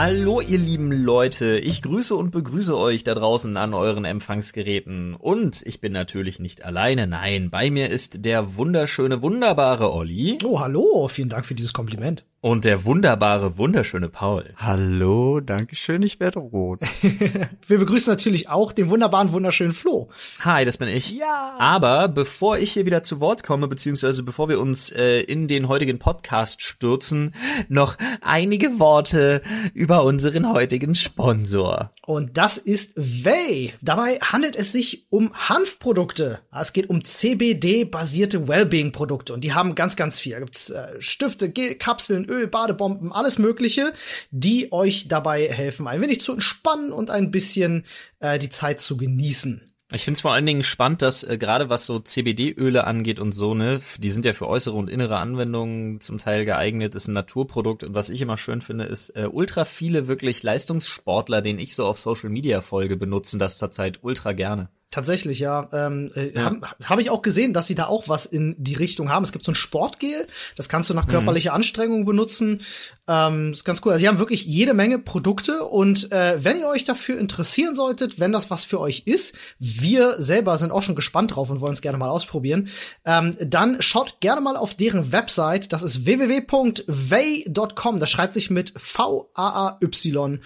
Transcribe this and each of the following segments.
Hallo ihr lieben Leute, ich grüße und begrüße euch da draußen an euren Empfangsgeräten. Und ich bin natürlich nicht alleine, nein, bei mir ist der wunderschöne, wunderbare Olli. Oh, hallo, vielen Dank für dieses Kompliment. Und der wunderbare, wunderschöne Paul. Hallo, danke schön, ich werde rot. Wir begrüßen natürlich auch den wunderbaren, wunderschönen Flo. Hi, das bin ich. Ja. Aber bevor ich hier wieder zu Wort komme, beziehungsweise bevor wir uns äh, in den heutigen Podcast stürzen, noch einige Worte über unseren heutigen Sponsor. Und das ist Way. Dabei handelt es sich um Hanfprodukte. Es geht um CBD-basierte Wellbeing-Produkte und die haben ganz, ganz viel. Da gibt's äh, Stifte, Kapseln, Öl, Badebomben, alles Mögliche, die euch dabei helfen, ein wenig zu entspannen und ein bisschen äh, die Zeit zu genießen. Ich finde es vor allen Dingen spannend, dass äh, gerade was so CBD-Öle angeht und so, ne, die sind ja für äußere und innere Anwendungen zum Teil geeignet, ist ein Naturprodukt und was ich immer schön finde, ist äh, ultra viele wirklich Leistungssportler, den ich so auf Social Media folge, benutzen das zurzeit ultra gerne. Tatsächlich, ja. Ähm, äh, ja. Habe hab ich auch gesehen, dass sie da auch was in die Richtung haben. Es gibt so ein Sportgel, das kannst du nach mhm. körperlicher Anstrengung benutzen. Ähm, ist ganz cool. Also sie haben wirklich jede Menge Produkte und äh, wenn ihr euch dafür interessieren solltet, wenn das was für euch ist, wir selber sind auch schon gespannt drauf und wollen es gerne mal ausprobieren, ähm, dann schaut gerne mal auf deren Website. Das ist www.vay.com. Das schreibt sich mit V-A-A-Y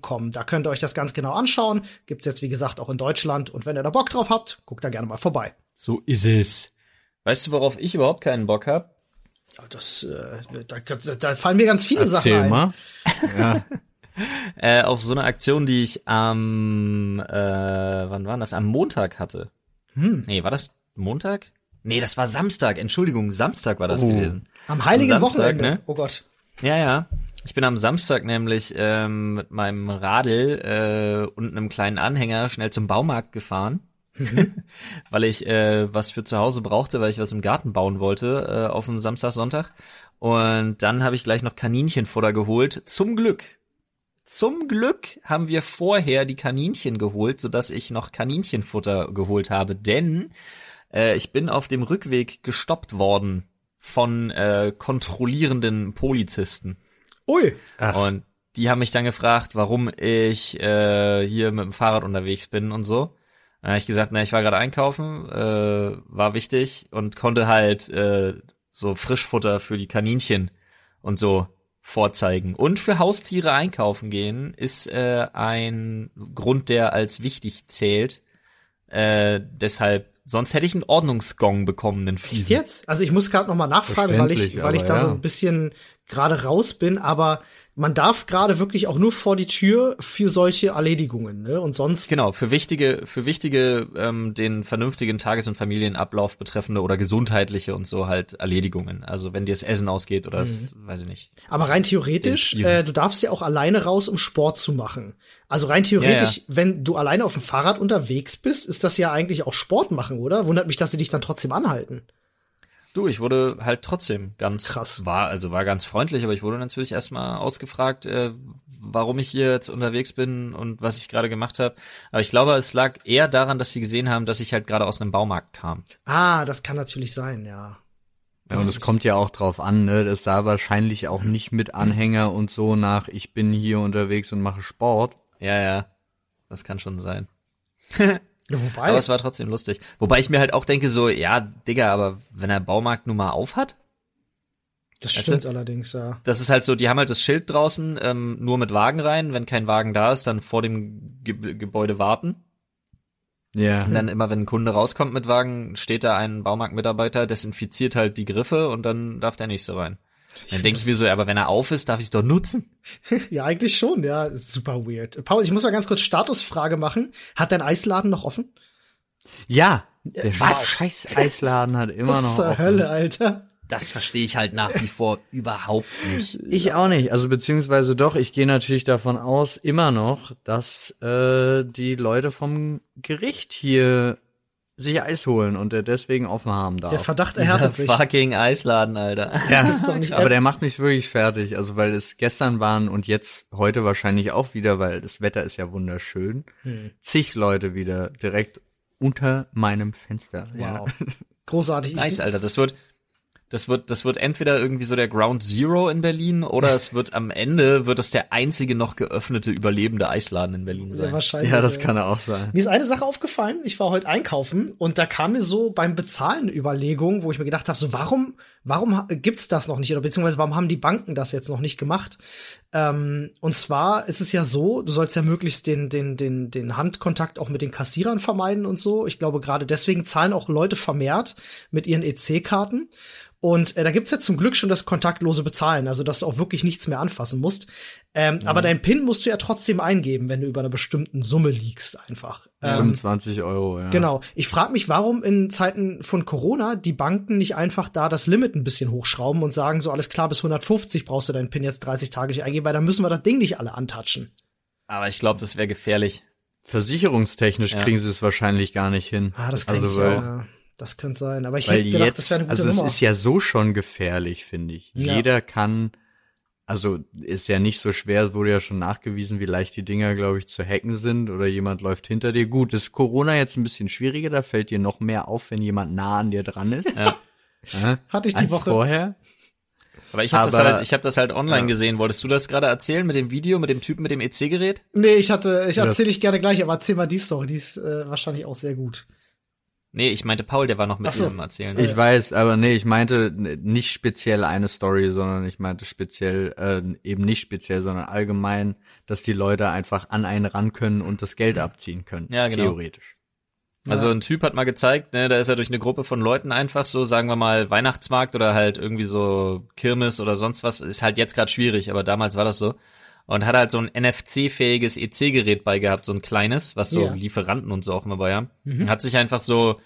Com. Da könnt ihr euch das ganz genau anschauen. Gibt's jetzt, wie gesagt, auch in Deutschland. Und wenn ihr da Bock drauf habt, guckt da gerne mal vorbei. So ist es. Weißt du, worauf ich überhaupt keinen Bock hab? Das, äh, da, da, fallen mir ganz viele Erzähl Sachen ein. Mal. ja. äh, auf so eine Aktion, die ich am, äh, wann war das? Am Montag hatte. Hm. Nee, war das Montag? Nee, das war Samstag. Entschuldigung, Samstag war das oh. gewesen. Am heiligen Samstag, Wochenende. Ne? Oh Gott. Ja, ja. Ich bin am Samstag nämlich ähm, mit meinem Radl äh, und einem kleinen Anhänger schnell zum Baumarkt gefahren, weil ich äh, was für zu Hause brauchte, weil ich was im Garten bauen wollte äh, auf dem Samstag, Sonntag. Und dann habe ich gleich noch Kaninchenfutter geholt. Zum Glück. Zum Glück haben wir vorher die Kaninchen geholt, sodass ich noch Kaninchenfutter geholt habe, denn äh, ich bin auf dem Rückweg gestoppt worden von äh, kontrollierenden Polizisten. Ui. Ach. Und die haben mich dann gefragt, warum ich äh, hier mit dem Fahrrad unterwegs bin und so. Dann habe ich gesagt, na, ich war gerade einkaufen, äh, war wichtig und konnte halt äh, so Frischfutter für die Kaninchen und so vorzeigen. Und für Haustiere einkaufen gehen ist äh, ein Grund, der als wichtig zählt. Äh, deshalb, sonst hätte ich einen Ordnungsgong bekommen, den Fiesen. Echt jetzt? Also ich muss gerade noch mal nachfragen, weil ich, weil ich da ja. so ein bisschen gerade raus bin, aber man darf gerade wirklich auch nur vor die Tür für solche Erledigungen, ne? Und sonst. Genau, für wichtige, für wichtige, ähm, den vernünftigen Tages- und Familienablauf betreffende oder gesundheitliche und so halt Erledigungen. Also wenn dir das Essen ausgeht oder mhm. das, weiß ich nicht. Aber rein theoretisch, äh, du darfst ja auch alleine raus, um Sport zu machen. Also rein theoretisch, ja, ja. wenn du alleine auf dem Fahrrad unterwegs bist, ist das ja eigentlich auch Sport machen, oder? Wundert mich, dass sie dich dann trotzdem anhalten. Du, ich wurde halt trotzdem ganz krass war, also war ganz freundlich, aber ich wurde natürlich erstmal ausgefragt, äh, warum ich hier jetzt unterwegs bin und was ich gerade gemacht habe. Aber ich glaube, es lag eher daran, dass sie gesehen haben, dass ich halt gerade aus einem Baumarkt kam. Ah, das kann natürlich sein, ja. Ja, und es kommt ja auch drauf an, ne? Das sah wahrscheinlich auch nicht mit Anhänger und so nach, ich bin hier unterwegs und mache Sport. Ja, ja. Das kann schon sein. Ja, wobei. Aber es war trotzdem lustig. Wobei ich mir halt auch denke, so, ja, Digga, aber wenn der Baumarkt nun mal auf hat. Das stimmt du? allerdings, ja. Das ist halt so, die haben halt das Schild draußen, ähm, nur mit Wagen rein. Wenn kein Wagen da ist, dann vor dem Ge Gebäude warten. Ja. Und dann immer, wenn ein Kunde rauskommt mit Wagen, steht da ein Baumarktmitarbeiter, desinfiziert halt die Griffe und dann darf der nächste rein. Ich dann denke ich mir so, aber wenn er auf ist, darf ich es doch nutzen. ja, eigentlich schon, ja. Super weird. Paul, ich muss mal ganz kurz Statusfrage machen. Hat dein Eisladen noch offen? Ja. Der Was? scheiß Eisladen hat immer Was noch zur offen. Hölle, Alter. Das verstehe ich halt nach wie vor überhaupt nicht. Ich auch nicht. Also beziehungsweise doch, ich gehe natürlich davon aus, immer noch, dass äh, die Leute vom Gericht hier sich Eis holen und der deswegen offen haben darf. Der Verdacht erhärtet sich. fucking Eisladen, Alter. Ja, aber der macht mich wirklich fertig. Also weil es gestern waren und jetzt heute wahrscheinlich auch wieder, weil das Wetter ist ja wunderschön. Hm. Zig Leute wieder direkt unter meinem Fenster. Wow. Ja. Großartig. Nice, Alter. Das wird, das wird, das wird entweder irgendwie so der Ground Zero in Berlin oder es wird am Ende wird es der einzige noch geöffnete überlebende Eisladen in Berlin sein. Ja, wahrscheinlich. Ja, das kann er auch sein. Mir ist eine Sache aufgefallen. Ich war heute einkaufen und da kam mir so beim Bezahlen Überlegungen, wo ich mir gedacht habe, so warum, warum gibt's das noch nicht oder beziehungsweise warum haben die Banken das jetzt noch nicht gemacht? Ähm, und zwar ist es ja so, du sollst ja möglichst den, den, den, den Handkontakt auch mit den Kassierern vermeiden und so. Ich glaube, gerade deswegen zahlen auch Leute vermehrt mit ihren EC-Karten. Und äh, da gibt's jetzt zum Glück schon das kontaktlose Bezahlen, also dass du auch wirklich nichts mehr anfassen musst. Ähm, ja. Aber dein PIN musst du ja trotzdem eingeben, wenn du über einer bestimmten Summe liegst, einfach. Ähm, 25 Euro, ja. Genau. Ich frage mich, warum in Zeiten von Corona die Banken nicht einfach da das Limit ein bisschen hochschrauben und sagen, so alles klar, bis 150 brauchst du deinen PIN jetzt 30 Tage nicht eingeben, weil dann müssen wir das Ding nicht alle antatschen. Aber ich glaube, das wäre gefährlich. Versicherungstechnisch ja. kriegen sie es wahrscheinlich gar nicht hin. Ah, das also, ich, ja. Das könnte sein, aber ich hätte gedacht, jetzt, das wäre eine gute Also Nummer. es ist ja so schon gefährlich, finde ich. Ja. Jeder kann, also ist ja nicht so schwer, wurde ja schon nachgewiesen, wie leicht die Dinger, glaube ich, zu hacken sind oder jemand läuft hinter dir. Gut, ist Corona jetzt ein bisschen schwieriger, da fällt dir noch mehr auf, wenn jemand nah an dir dran ist. Ja. ja Hatte ich die Woche vorher. Aber ich habe das halt, ich habe das halt online ja. gesehen. Wolltest du das gerade erzählen mit dem Video, mit dem Typen mit dem EC-Gerät? Nee, ich hatte, ich erzähle ich gerne gleich, aber erzähl mal die Story, die ist äh, wahrscheinlich auch sehr gut. Nee, ich meinte Paul, der war noch mit so. dem Erzählen. Ich weiß, aber nee, ich meinte nicht speziell eine Story, sondern ich meinte speziell, äh, eben nicht speziell, sondern allgemein, dass die Leute einfach an einen ran können und das Geld abziehen können. Ja, genau. Theoretisch. Also ein Typ hat mal gezeigt, ne, da ist er durch eine Gruppe von Leuten einfach so, sagen wir mal, Weihnachtsmarkt oder halt irgendwie so Kirmes oder sonst was, ist halt jetzt gerade schwierig, aber damals war das so und hat halt so ein NFC-fähiges EC-Gerät bei gehabt, so ein kleines, was so ja. Lieferanten und so auch immer bei haben. Mhm. Hat sich einfach so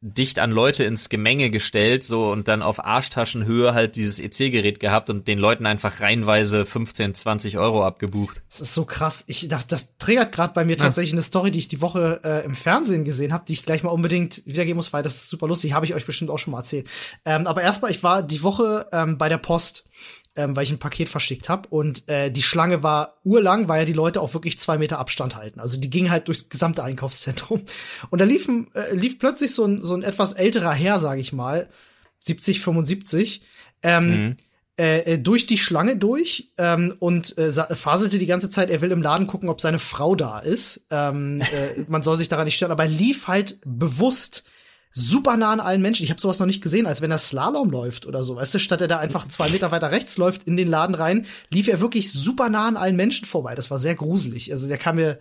dicht an Leute ins Gemenge gestellt, so und dann auf Arschtaschenhöhe halt dieses EC-Gerät gehabt und den Leuten einfach reihenweise 15, 20 Euro abgebucht. Das ist so krass. Ich das, das triggert gerade bei mir ja. tatsächlich eine Story, die ich die Woche äh, im Fernsehen gesehen habe, die ich gleich mal unbedingt wiedergeben muss, weil das ist super lustig. Habe ich euch bestimmt auch schon mal erzählt. Ähm, aber erstmal, ich war die Woche ähm, bei der Post ähm, weil ich ein Paket verschickt habe. Und äh, die Schlange war urlang, weil ja die Leute auch wirklich zwei Meter Abstand halten. Also die ging halt durchs gesamte Einkaufszentrum. Und da lief, äh, lief plötzlich so ein, so ein etwas älterer Herr, sage ich mal, 70, 75, ähm, mhm. Äh, äh, durch die Schlange durch ähm, und äh, faselte die ganze Zeit, er will im Laden gucken, ob seine Frau da ist. Ähm, äh, man soll sich daran nicht stören, aber er lief halt bewusst super nah an allen Menschen. Ich habe sowas noch nicht gesehen, als wenn er Slalom läuft oder so. Weißt du, statt er da einfach zwei Meter weiter rechts läuft in den Laden rein, lief er wirklich super nah an allen Menschen vorbei. Das war sehr gruselig. Also der kam mir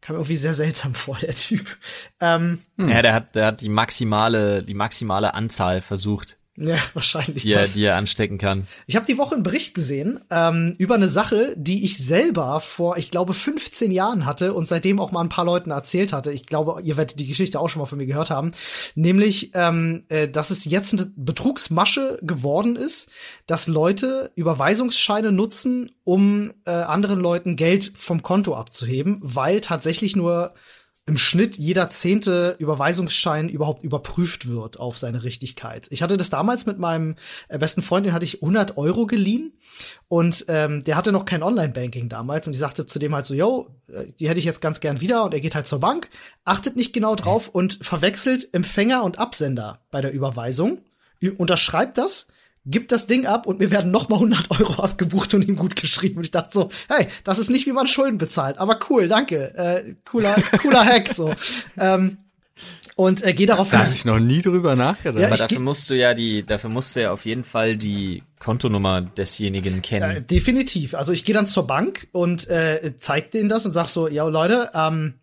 kam mir irgendwie sehr seltsam vor, der Typ. Ähm, ja, der hat, der hat die maximale, die maximale Anzahl versucht ja, wahrscheinlich die, das. die er anstecken kann. Ich habe die Woche einen Bericht gesehen ähm, über eine Sache, die ich selber vor, ich glaube, 15 Jahren hatte und seitdem auch mal ein paar Leuten erzählt hatte. Ich glaube, ihr werdet die Geschichte auch schon mal von mir gehört haben. Nämlich, ähm, äh, dass es jetzt eine Betrugsmasche geworden ist, dass Leute Überweisungsscheine nutzen, um äh, anderen Leuten Geld vom Konto abzuheben, weil tatsächlich nur im Schnitt jeder zehnte Überweisungsschein überhaupt überprüft wird auf seine Richtigkeit. Ich hatte das damals mit meinem äh, besten Freund, den hatte ich 100 Euro geliehen. Und ähm, der hatte noch kein Online-Banking damals. Und ich sagte zu dem halt so, yo, äh, die hätte ich jetzt ganz gern wieder. Und er geht halt zur Bank, achtet nicht genau drauf und verwechselt Empfänger und Absender bei der Überweisung, unterschreibt das gibt das Ding ab und mir werden noch mal 100 Euro abgebucht und ihm gut geschrieben. Und ich dachte so, hey, das ist nicht, wie man Schulden bezahlt, aber cool, danke, äh, cooler, cooler Hack so. Ähm, und äh, geh darauf Da habe ich noch nie drüber nachgedacht. Ja, aber dafür musst du ja die, dafür musst du ja auf jeden Fall die Kontonummer desjenigen kennen. Äh, definitiv. Also ich gehe dann zur Bank und äh, zeig denen das und sag so, ja Leute, ähm,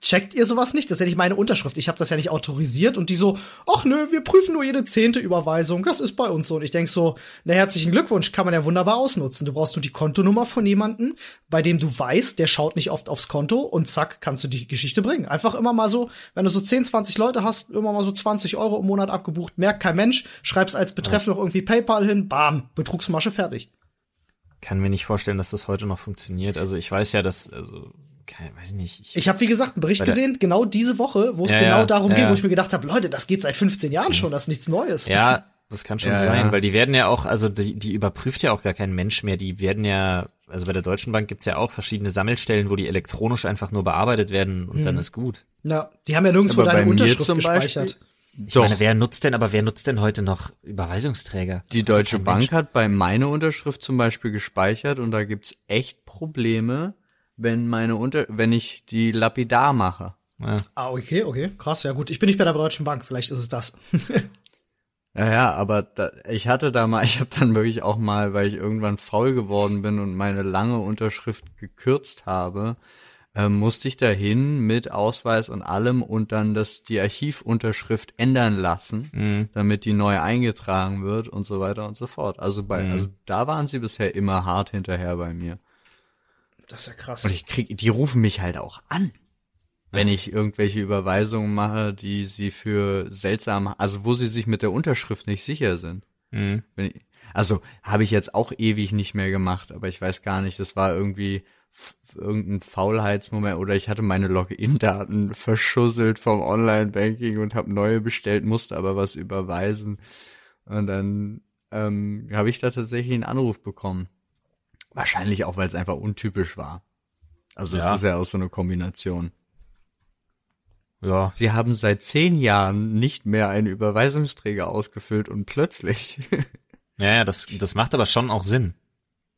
checkt ihr sowas nicht? Das ist ja nicht meine Unterschrift. Ich habe das ja nicht autorisiert und die so, ach nö, wir prüfen nur jede zehnte Überweisung. Das ist bei uns so. Und ich denk so, na herzlichen Glückwunsch, kann man ja wunderbar ausnutzen. Du brauchst nur die Kontonummer von jemandem, bei dem du weißt, der schaut nicht oft aufs Konto und zack, kannst du die Geschichte bringen. Einfach immer mal so, wenn du so 10, 20 Leute hast, immer mal so 20 Euro im Monat abgebucht, merkt kein Mensch, schreibst als Betreff noch irgendwie PayPal hin, bam, Betrugsmasche fertig. Kann mir nicht vorstellen, dass das heute noch funktioniert. Also ich weiß ja, dass, also keine, weiß nicht. Ich, ich habe wie gesagt einen Bericht gesehen, genau diese Woche, wo es ja, genau darum ja, ging, wo ich mir gedacht habe, Leute, das geht seit 15 Jahren schon, das ist nichts Neues. Ja, das kann schon sein, weil die werden ja auch, also die, die überprüft ja auch gar kein Mensch mehr. Die werden ja, also bei der Deutschen Bank gibt's ja auch verschiedene Sammelstellen, wo die elektronisch einfach nur bearbeitet werden und mhm. dann ist gut. Ja, die haben ja nirgendwo deine Unterschrift gespeichert. Ich so. meine, wer nutzt denn, aber wer nutzt denn heute noch Überweisungsträger? Die Deutsche Bank Mensch. hat bei meine Unterschrift zum Beispiel gespeichert und da gibt's echt Probleme, wenn meine Unter, wenn ich die lapidar mache. Ja. Ah, okay, okay, krass, ja gut. Ich bin nicht bei der Deutschen Bank, vielleicht ist es das. ja, ja, aber da, ich hatte da mal, ich habe dann wirklich auch mal, weil ich irgendwann faul geworden bin und meine lange Unterschrift gekürzt habe, äh, musste ich dahin mit Ausweis und allem und dann das die Archivunterschrift ändern lassen, mhm. damit die neu eingetragen wird und so weiter und so fort. Also bei, mhm. also da waren sie bisher immer hart hinterher bei mir. Das ist ja krass. Und ich krieg, die rufen mich halt auch an wenn ich irgendwelche Überweisungen mache, die sie für seltsam, also wo sie sich mit der Unterschrift nicht sicher sind. Mhm. Ich, also habe ich jetzt auch ewig nicht mehr gemacht, aber ich weiß gar nicht, das war irgendwie irgendein Faulheitsmoment oder ich hatte meine Login-Daten verschusselt vom Online-Banking und habe neue bestellt, musste aber was überweisen. Und dann ähm, habe ich da tatsächlich einen Anruf bekommen. Wahrscheinlich auch, weil es einfach untypisch war. Also es ja. ist ja auch so eine Kombination. Ja. Sie haben seit zehn Jahren nicht mehr einen Überweisungsträger ausgefüllt und plötzlich. ja, ja, das, das macht aber schon auch Sinn.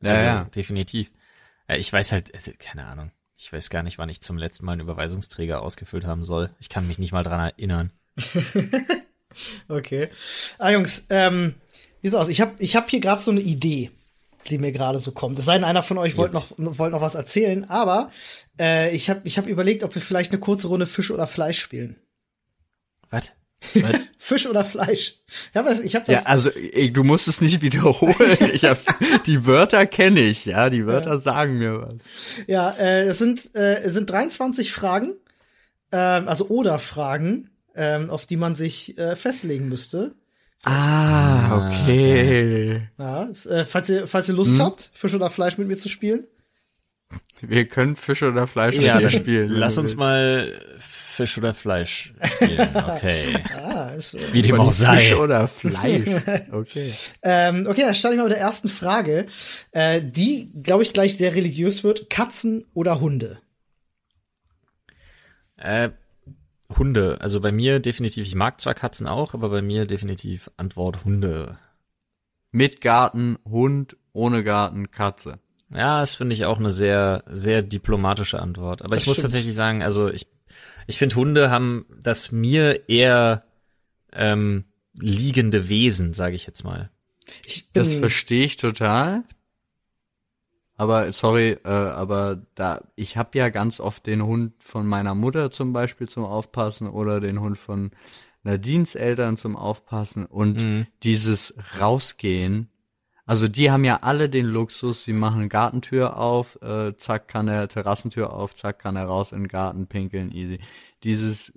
Ja, also, ja. definitiv. Ich weiß halt, also, keine Ahnung. Ich weiß gar nicht, wann ich zum letzten Mal einen Überweisungsträger ausgefüllt haben soll. Ich kann mich nicht mal dran erinnern. okay. Ah, Jungs, ähm, wie sieht's aus? Ich habe ich hab hier gerade so eine Idee die mir gerade so kommt. Es sei denn, einer von euch wollte noch, wollt noch was erzählen, aber äh, ich habe ich hab überlegt, ob wir vielleicht eine kurze Runde Fisch oder Fleisch spielen. Was? Fisch oder Fleisch? Ich hab das, ich hab das. Ja, also ey, du musst es nicht wiederholen. ich hab's, die Wörter kenne ich, ja, die Wörter ja. sagen mir was. Ja, äh, es sind äh, es sind 23 Fragen, äh, also oder Fragen, äh, auf die man sich äh, festlegen müsste. Ah, ah, okay. Ja, äh, falls, ihr, falls ihr Lust hm? habt, Fisch oder Fleisch mit mir zu spielen. Wir können Fisch oder Fleisch ja, mit dir spielen. Lass uns mal Fisch oder Fleisch spielen. Okay. ah, ist, äh, Wie dem auch sei. Fisch oder Fleisch. Okay. ähm, okay, dann starte ich mal mit der ersten Frage, äh, die, glaube ich, gleich sehr religiös wird. Katzen oder Hunde? Äh, Hunde. Also bei mir definitiv, ich mag zwar Katzen auch, aber bei mir definitiv Antwort Hunde. Mit Garten, Hund, ohne Garten, Katze. Ja, das finde ich auch eine sehr, sehr diplomatische Antwort. Aber das ich muss tatsächlich sagen, also ich, ich finde Hunde haben das mir eher ähm, liegende Wesen, sage ich jetzt mal. Ich bin das verstehe ich total. Aber sorry, äh, aber da ich habe ja ganz oft den Hund von meiner Mutter zum Beispiel zum Aufpassen oder den Hund von Nadines Eltern zum Aufpassen und mhm. dieses Rausgehen. Also die haben ja alle den Luxus, sie machen Gartentür auf, äh, zack kann er Terrassentür auf, zack kann er raus in den Garten pinkeln, easy dieses,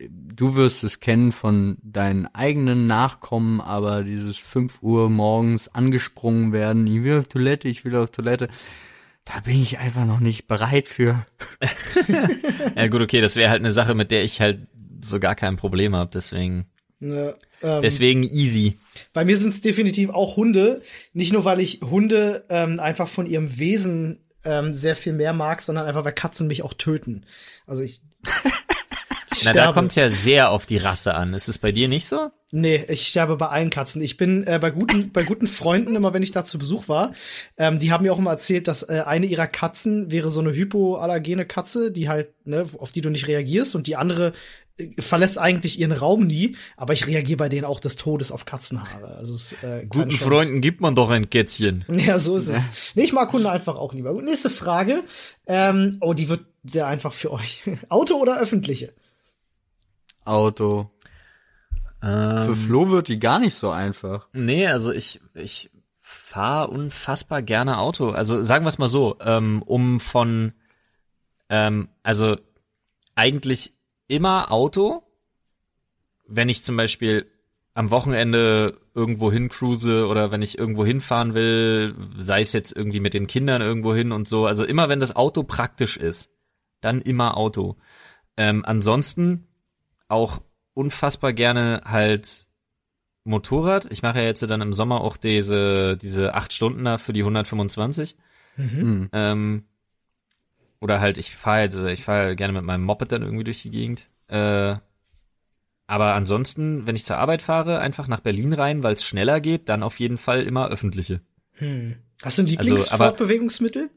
du wirst es kennen von deinen eigenen Nachkommen, aber dieses 5 Uhr morgens angesprungen werden, ich will auf Toilette, ich will auf Toilette, da bin ich einfach noch nicht bereit für. ja gut, okay, das wäre halt eine Sache, mit der ich halt so gar kein Problem habe, deswegen. Ja, ähm, deswegen easy. Bei mir sind es definitiv auch Hunde. Nicht nur, weil ich Hunde ähm, einfach von ihrem Wesen ähm, sehr viel mehr mag, sondern einfach, weil Katzen mich auch töten. Also ich na, da kommt ja sehr auf die Rasse an. Ist es bei dir nicht so? Nee, ich sterbe bei allen Katzen. Ich bin äh, bei guten bei guten Freunden immer, wenn ich da zu Besuch war, ähm, die haben mir auch immer erzählt, dass äh, eine ihrer Katzen wäre so eine hypoallergene Katze, die halt ne, auf die du nicht reagierst und die andere verlässt eigentlich ihren Raum nie, aber ich reagiere bei denen auch des Todes auf Katzenhaare. Also es, äh, Guten Freunden gibt man doch ein Kätzchen. Ja, so ist es. Nee, ich mag Hunde einfach auch lieber. Gut, nächste Frage. Ähm, oh, die wird sehr einfach für euch. Auto oder öffentliche? Auto. Ähm, Für Flo wird die gar nicht so einfach. Nee, also ich, ich fahre unfassbar gerne Auto. Also sagen wir es mal so, ähm, um von, ähm, also eigentlich immer Auto, wenn ich zum Beispiel am Wochenende irgendwo hin cruise oder wenn ich irgendwo hinfahren will, sei es jetzt irgendwie mit den Kindern irgendwo hin und so. Also immer wenn das Auto praktisch ist, dann immer Auto. Ähm, ansonsten auch unfassbar gerne halt Motorrad. Ich mache ja jetzt dann im Sommer auch diese, diese acht Stunden da für die 125. Mhm. Ähm, oder halt, ich fahre jetzt, ich fahre gerne mit meinem Moped dann irgendwie durch die Gegend. Äh, aber ansonsten, wenn ich zur Arbeit fahre, einfach nach Berlin rein, weil es schneller geht, dann auf jeden Fall immer öffentliche. Hm. Hast du ein Lieblingsfortbewegungsmittel?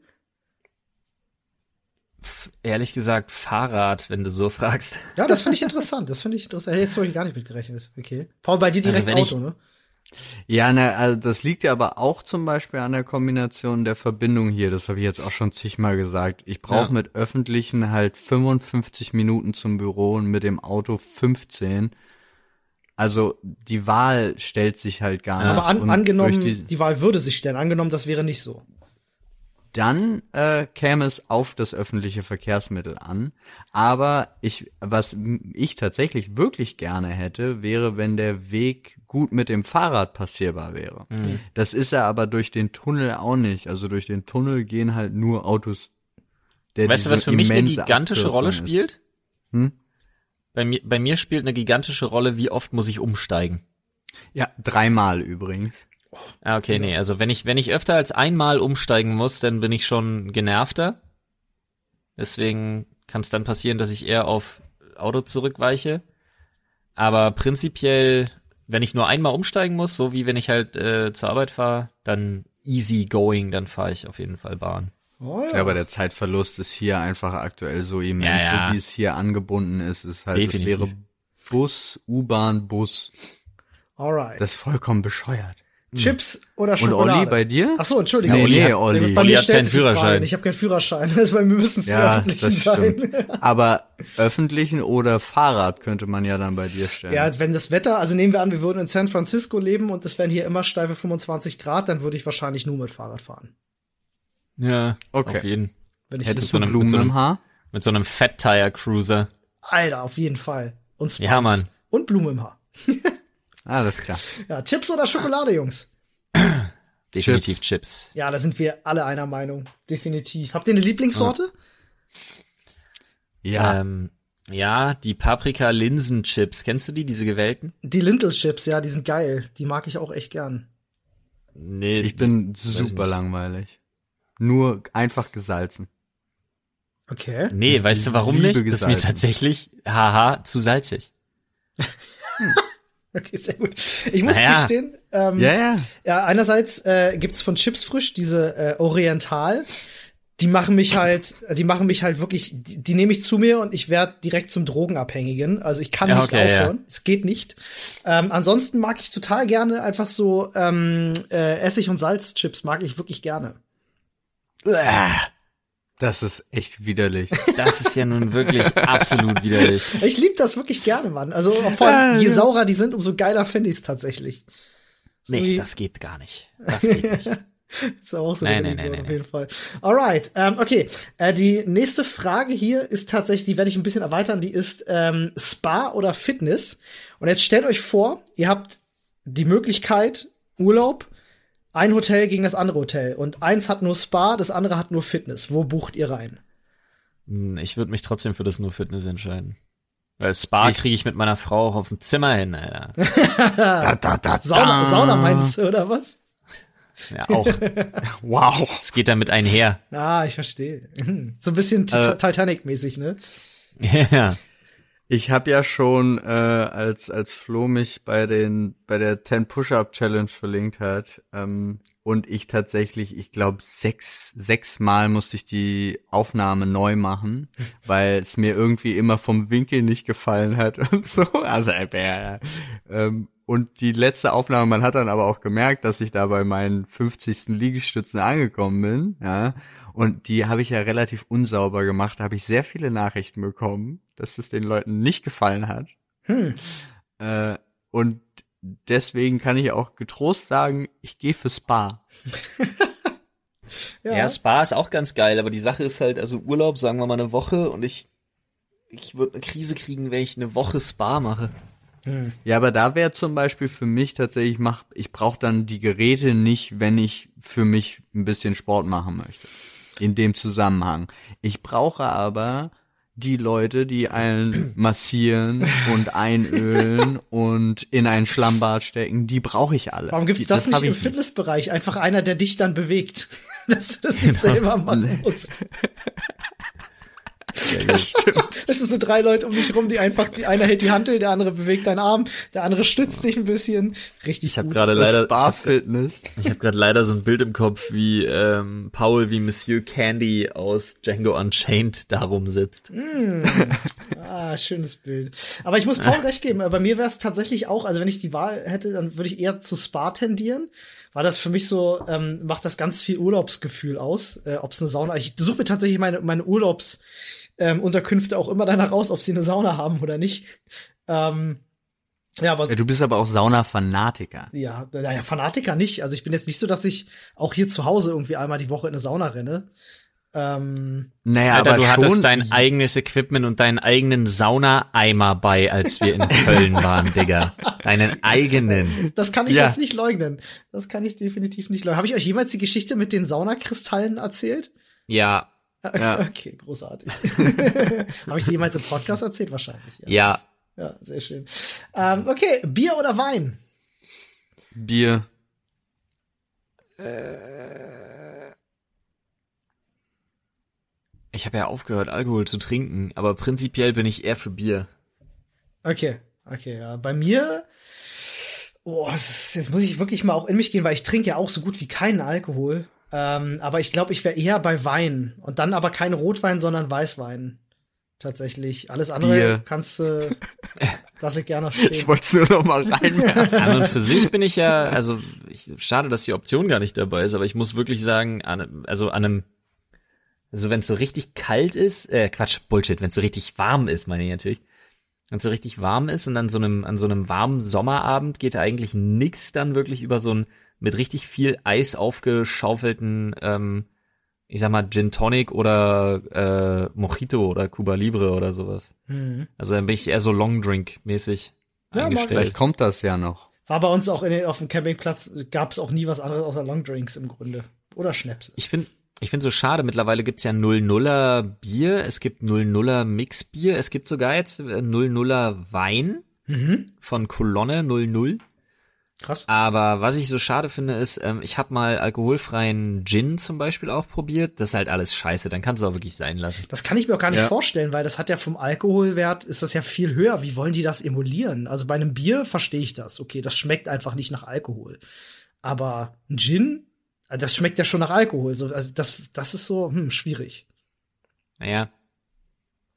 Also, ehrlich gesagt Fahrrad, wenn du so fragst. Ja, das finde ich interessant. Das finde ich interessant. Jetzt habe ich gar nicht mitgerechnet. Okay. Paul, bei dir also direkt also Auto, ich, ne? Ja, ne, also das liegt ja aber auch zum Beispiel an der Kombination der Verbindung hier. Das habe ich jetzt auch schon zigmal gesagt. Ich brauche ja. mit öffentlichen halt 55 Minuten zum Büro und mit dem Auto 15. Also die Wahl stellt sich halt gar nicht. Aber an, angenommen, die, die Wahl würde sich stellen. Angenommen, das wäre nicht so dann äh, käme es auf das öffentliche Verkehrsmittel an. Aber ich, was ich tatsächlich wirklich gerne hätte, wäre, wenn der Weg gut mit dem Fahrrad passierbar wäre. Mhm. Das ist er aber durch den Tunnel auch nicht. Also durch den Tunnel gehen halt nur Autos. weißt du, was für mich eine gigantische Abkürzung Rolle spielt? Hm? Bei mir, bei mir spielt eine gigantische Rolle, wie oft muss ich umsteigen. Ja, dreimal übrigens. Ah, okay, nee, also wenn ich, wenn ich öfter als einmal umsteigen muss, dann bin ich schon genervter. Deswegen kann es dann passieren, dass ich eher auf Auto zurückweiche. Aber prinzipiell, wenn ich nur einmal umsteigen muss, so wie wenn ich halt äh, zur Arbeit fahre, dann easy going, dann fahre ich auf jeden Fall Bahn. Oh, ja. ja. aber der Zeitverlust ist hier einfach aktuell so immens, ja, ja. so wie es hier angebunden ist, ist halt, Definitiv. es wäre Bus, U-Bahn, Bus. Alright. Das ist vollkommen bescheuert. Hm. Chips oder Schokolade? Und Olli bei dir? Ach so, Entschuldigung. Nee, nee, Olli. Bei Olli mir hat keinen Führerschein. Ich habe keinen Führerschein. Das bei mir müssen es ja, öffentlichen sein. Aber öffentlichen oder Fahrrad könnte man ja dann bei dir stellen. Ja, wenn das Wetter, also nehmen wir an, wir würden in San Francisco leben und es wären hier immer steife 25 Grad, dann würde ich wahrscheinlich nur mit Fahrrad fahren. Ja, okay. Auf jeden. Wenn ich Hättest du Blumen mit so einem, im Haar? Mit so einem Fat Tire Cruiser. Alter, auf jeden Fall. Und Spice. Ja, Mann. Und Blumen im Haar. Alles klar. Ja, Chips oder Schokolade, Jungs? Definitiv Chips. Chips. Ja, da sind wir alle einer Meinung. Definitiv. Habt ihr eine Lieblingssorte? Ja. Ähm, ja, die Paprika-Linsen-Chips. Kennst du die, diese gewählten? Die Lintel-Chips, ja, die sind geil. Die mag ich auch echt gern. Nee. Ich bin super langweilig. Nur einfach gesalzen. Okay. Nee, weißt du warum nicht? Gesalzen. Das ist mir tatsächlich, haha, zu salzig. Okay, sehr gut. Ich muss naja. gestehen, ähm, ja, ja. ja, einerseits äh, gibt's von Chips frisch diese äh, Oriental. Die machen mich halt, die machen mich halt wirklich, die, die nehme ich zu mir und ich werde direkt zum Drogenabhängigen. Also ich kann ja, nicht okay, aufhören. Ja. Es geht nicht. Ähm, ansonsten mag ich total gerne einfach so ähm, äh, Essig- und Salzchips mag ich wirklich gerne. Uah. Das ist echt widerlich. Das ist ja nun wirklich absolut widerlich. Ich liebe das wirklich gerne, Mann. Also vor allem, je saurer die sind, umso geiler finde ich es tatsächlich. So nee, das geht gar nicht. Das geht nicht. ist auch so nein, nein, nein, nein, auf jeden Fall. Alright, ähm, okay. Äh, die nächste Frage hier ist tatsächlich, die werde ich ein bisschen erweitern, die ist ähm, Spa oder Fitness. Und jetzt stellt euch vor, ihr habt die Möglichkeit, Urlaub ein Hotel gegen das andere Hotel. Und eins hat nur Spa, das andere hat nur Fitness. Wo bucht ihr rein? Hm, ich würde mich trotzdem für das nur Fitness entscheiden. Weil Spa kriege ich mit meiner Frau auch auf dem Zimmer hin, Alter. da, da, da, Sauna, Sauna meinst du, oder was? Ja, auch. wow. Es geht damit einher. Ah, ich verstehe. So ein bisschen äh, Titanic-mäßig, ne? Ja. Ich habe ja schon, äh, als als Flo mich bei den bei der 10 Push-Up Challenge verlinkt hat ähm, und ich tatsächlich, ich glaube sechs sechs Mal musste ich die Aufnahme neu machen, weil es mir irgendwie immer vom Winkel nicht gefallen hat und so. Also äh, ähm, und die letzte Aufnahme, man hat dann aber auch gemerkt, dass ich da bei meinen 50. Liegestützen angekommen bin, ja. Und die habe ich ja relativ unsauber gemacht. Da habe ich sehr viele Nachrichten bekommen, dass es den Leuten nicht gefallen hat. Hm. Äh, und deswegen kann ich auch getrost sagen, ich gehe für Spa. ja. ja, Spa ist auch ganz geil, aber die Sache ist halt, also Urlaub, sagen wir mal eine Woche und ich, ich würde eine Krise kriegen, wenn ich eine Woche Spa mache. Hm. Ja, aber da wäre zum Beispiel für mich tatsächlich, ich, mach, ich brauche dann die Geräte nicht, wenn ich für mich ein bisschen Sport machen möchte. In dem Zusammenhang. Ich brauche aber die Leute, die einen massieren und einölen und in ein Schlammbad stecken, die brauche ich alle. Warum gibt's das, das nicht im Fitnessbereich? Einfach einer, der dich dann bewegt, dass du das nicht genau. selber machen musst. Das stimmt. Das sind so drei Leute um dich rum, die einfach, die einer hält die Handel, der andere bewegt deinen Arm, der andere stützt dich ein bisschen. Richtig ich hab Gerade leider, Fitness. Ich habe hab gerade leider so ein Bild im Kopf, wie ähm, Paul wie Monsieur Candy aus Django Unchained darum sitzt. Mm. Ah, schönes Bild. Aber ich muss Paul recht geben. Bei mir wäre es tatsächlich auch, also wenn ich die Wahl hätte, dann würde ich eher zu Spa tendieren war das für mich so, ähm, macht das ganz viel Urlaubsgefühl aus, äh, ob es eine Sauna. Ich suche mir tatsächlich meine, meine Urlaubsunterkünfte ähm, auch immer danach raus, ob sie eine Sauna haben oder nicht. Ähm, ja, aber du bist aber auch Sauna-Fanatiker. Ja, naja, Fanatiker nicht. Also ich bin jetzt nicht so, dass ich auch hier zu Hause irgendwie einmal die Woche in eine Sauna renne. Ähm, naja, Alter, aber du hattest dein eigenes Equipment und deinen eigenen Sauna-Eimer bei, als wir in Köln waren, Digga. Deinen eigenen. Das kann ich ja. jetzt nicht leugnen. Das kann ich definitiv nicht leugnen. Habe ich euch jemals die Geschichte mit den Saunakristallen erzählt? Ja. Ja. Okay, großartig. Habe ich sie jemals im Podcast erzählt? Wahrscheinlich. Ja. Ja, ja sehr schön. Ähm, okay, Bier oder Wein? Bier. Äh Ich habe ja aufgehört, Alkohol zu trinken, aber prinzipiell bin ich eher für Bier. Okay, okay, ja. Bei mir, oh, jetzt muss ich wirklich mal auch in mich gehen, weil ich trinke ja auch so gut wie keinen Alkohol. Ähm, aber ich glaube, ich wäre eher bei Wein. Und dann aber kein Rotwein, sondern Weißwein. Tatsächlich. Alles andere Bier. kannst du, äh, lass ich gerne stehen. Ich wollte es nur noch mal rein. An und für sich bin ich ja, also ich, schade, dass die Option gar nicht dabei ist, aber ich muss wirklich sagen, an, also an einem also wenn es so richtig kalt ist, äh, Quatsch, Bullshit, wenn es so richtig warm ist, meine ich natürlich. Wenn es so richtig warm ist und an so einem, an so einem warmen Sommerabend geht eigentlich nix dann wirklich über so einen mit richtig viel Eis aufgeschaufelten, ähm, ich sag mal, Gin Tonic oder äh, Mojito oder Cuba Libre oder sowas. Mhm. Also dann bin ich eher so Long Drink mäßig ja, eingestellt. Vielleicht kommt das ja noch. War bei uns auch in, auf dem Campingplatz, gab es auch nie was anderes außer Long Drinks im Grunde. Oder Schnäpse. Ich finde ich finde so schade, mittlerweile gibt's ja 00er Bier, es gibt 00er Mixbier, es gibt sogar jetzt 00er äh, Wein mhm. von Kolonne 00. Krass. Aber was ich so schade finde, ist, ähm, ich habe mal alkoholfreien Gin zum Beispiel auch probiert. Das ist halt alles scheiße, dann kannst du auch wirklich sein lassen. Das kann ich mir auch gar nicht ja. vorstellen, weil das hat ja vom Alkoholwert, ist das ja viel höher. Wie wollen die das emulieren? Also bei einem Bier verstehe ich das. Okay, das schmeckt einfach nicht nach Alkohol. Aber ein Gin, also das schmeckt ja schon nach Alkohol. So, also das, das ist so hm, schwierig. Naja.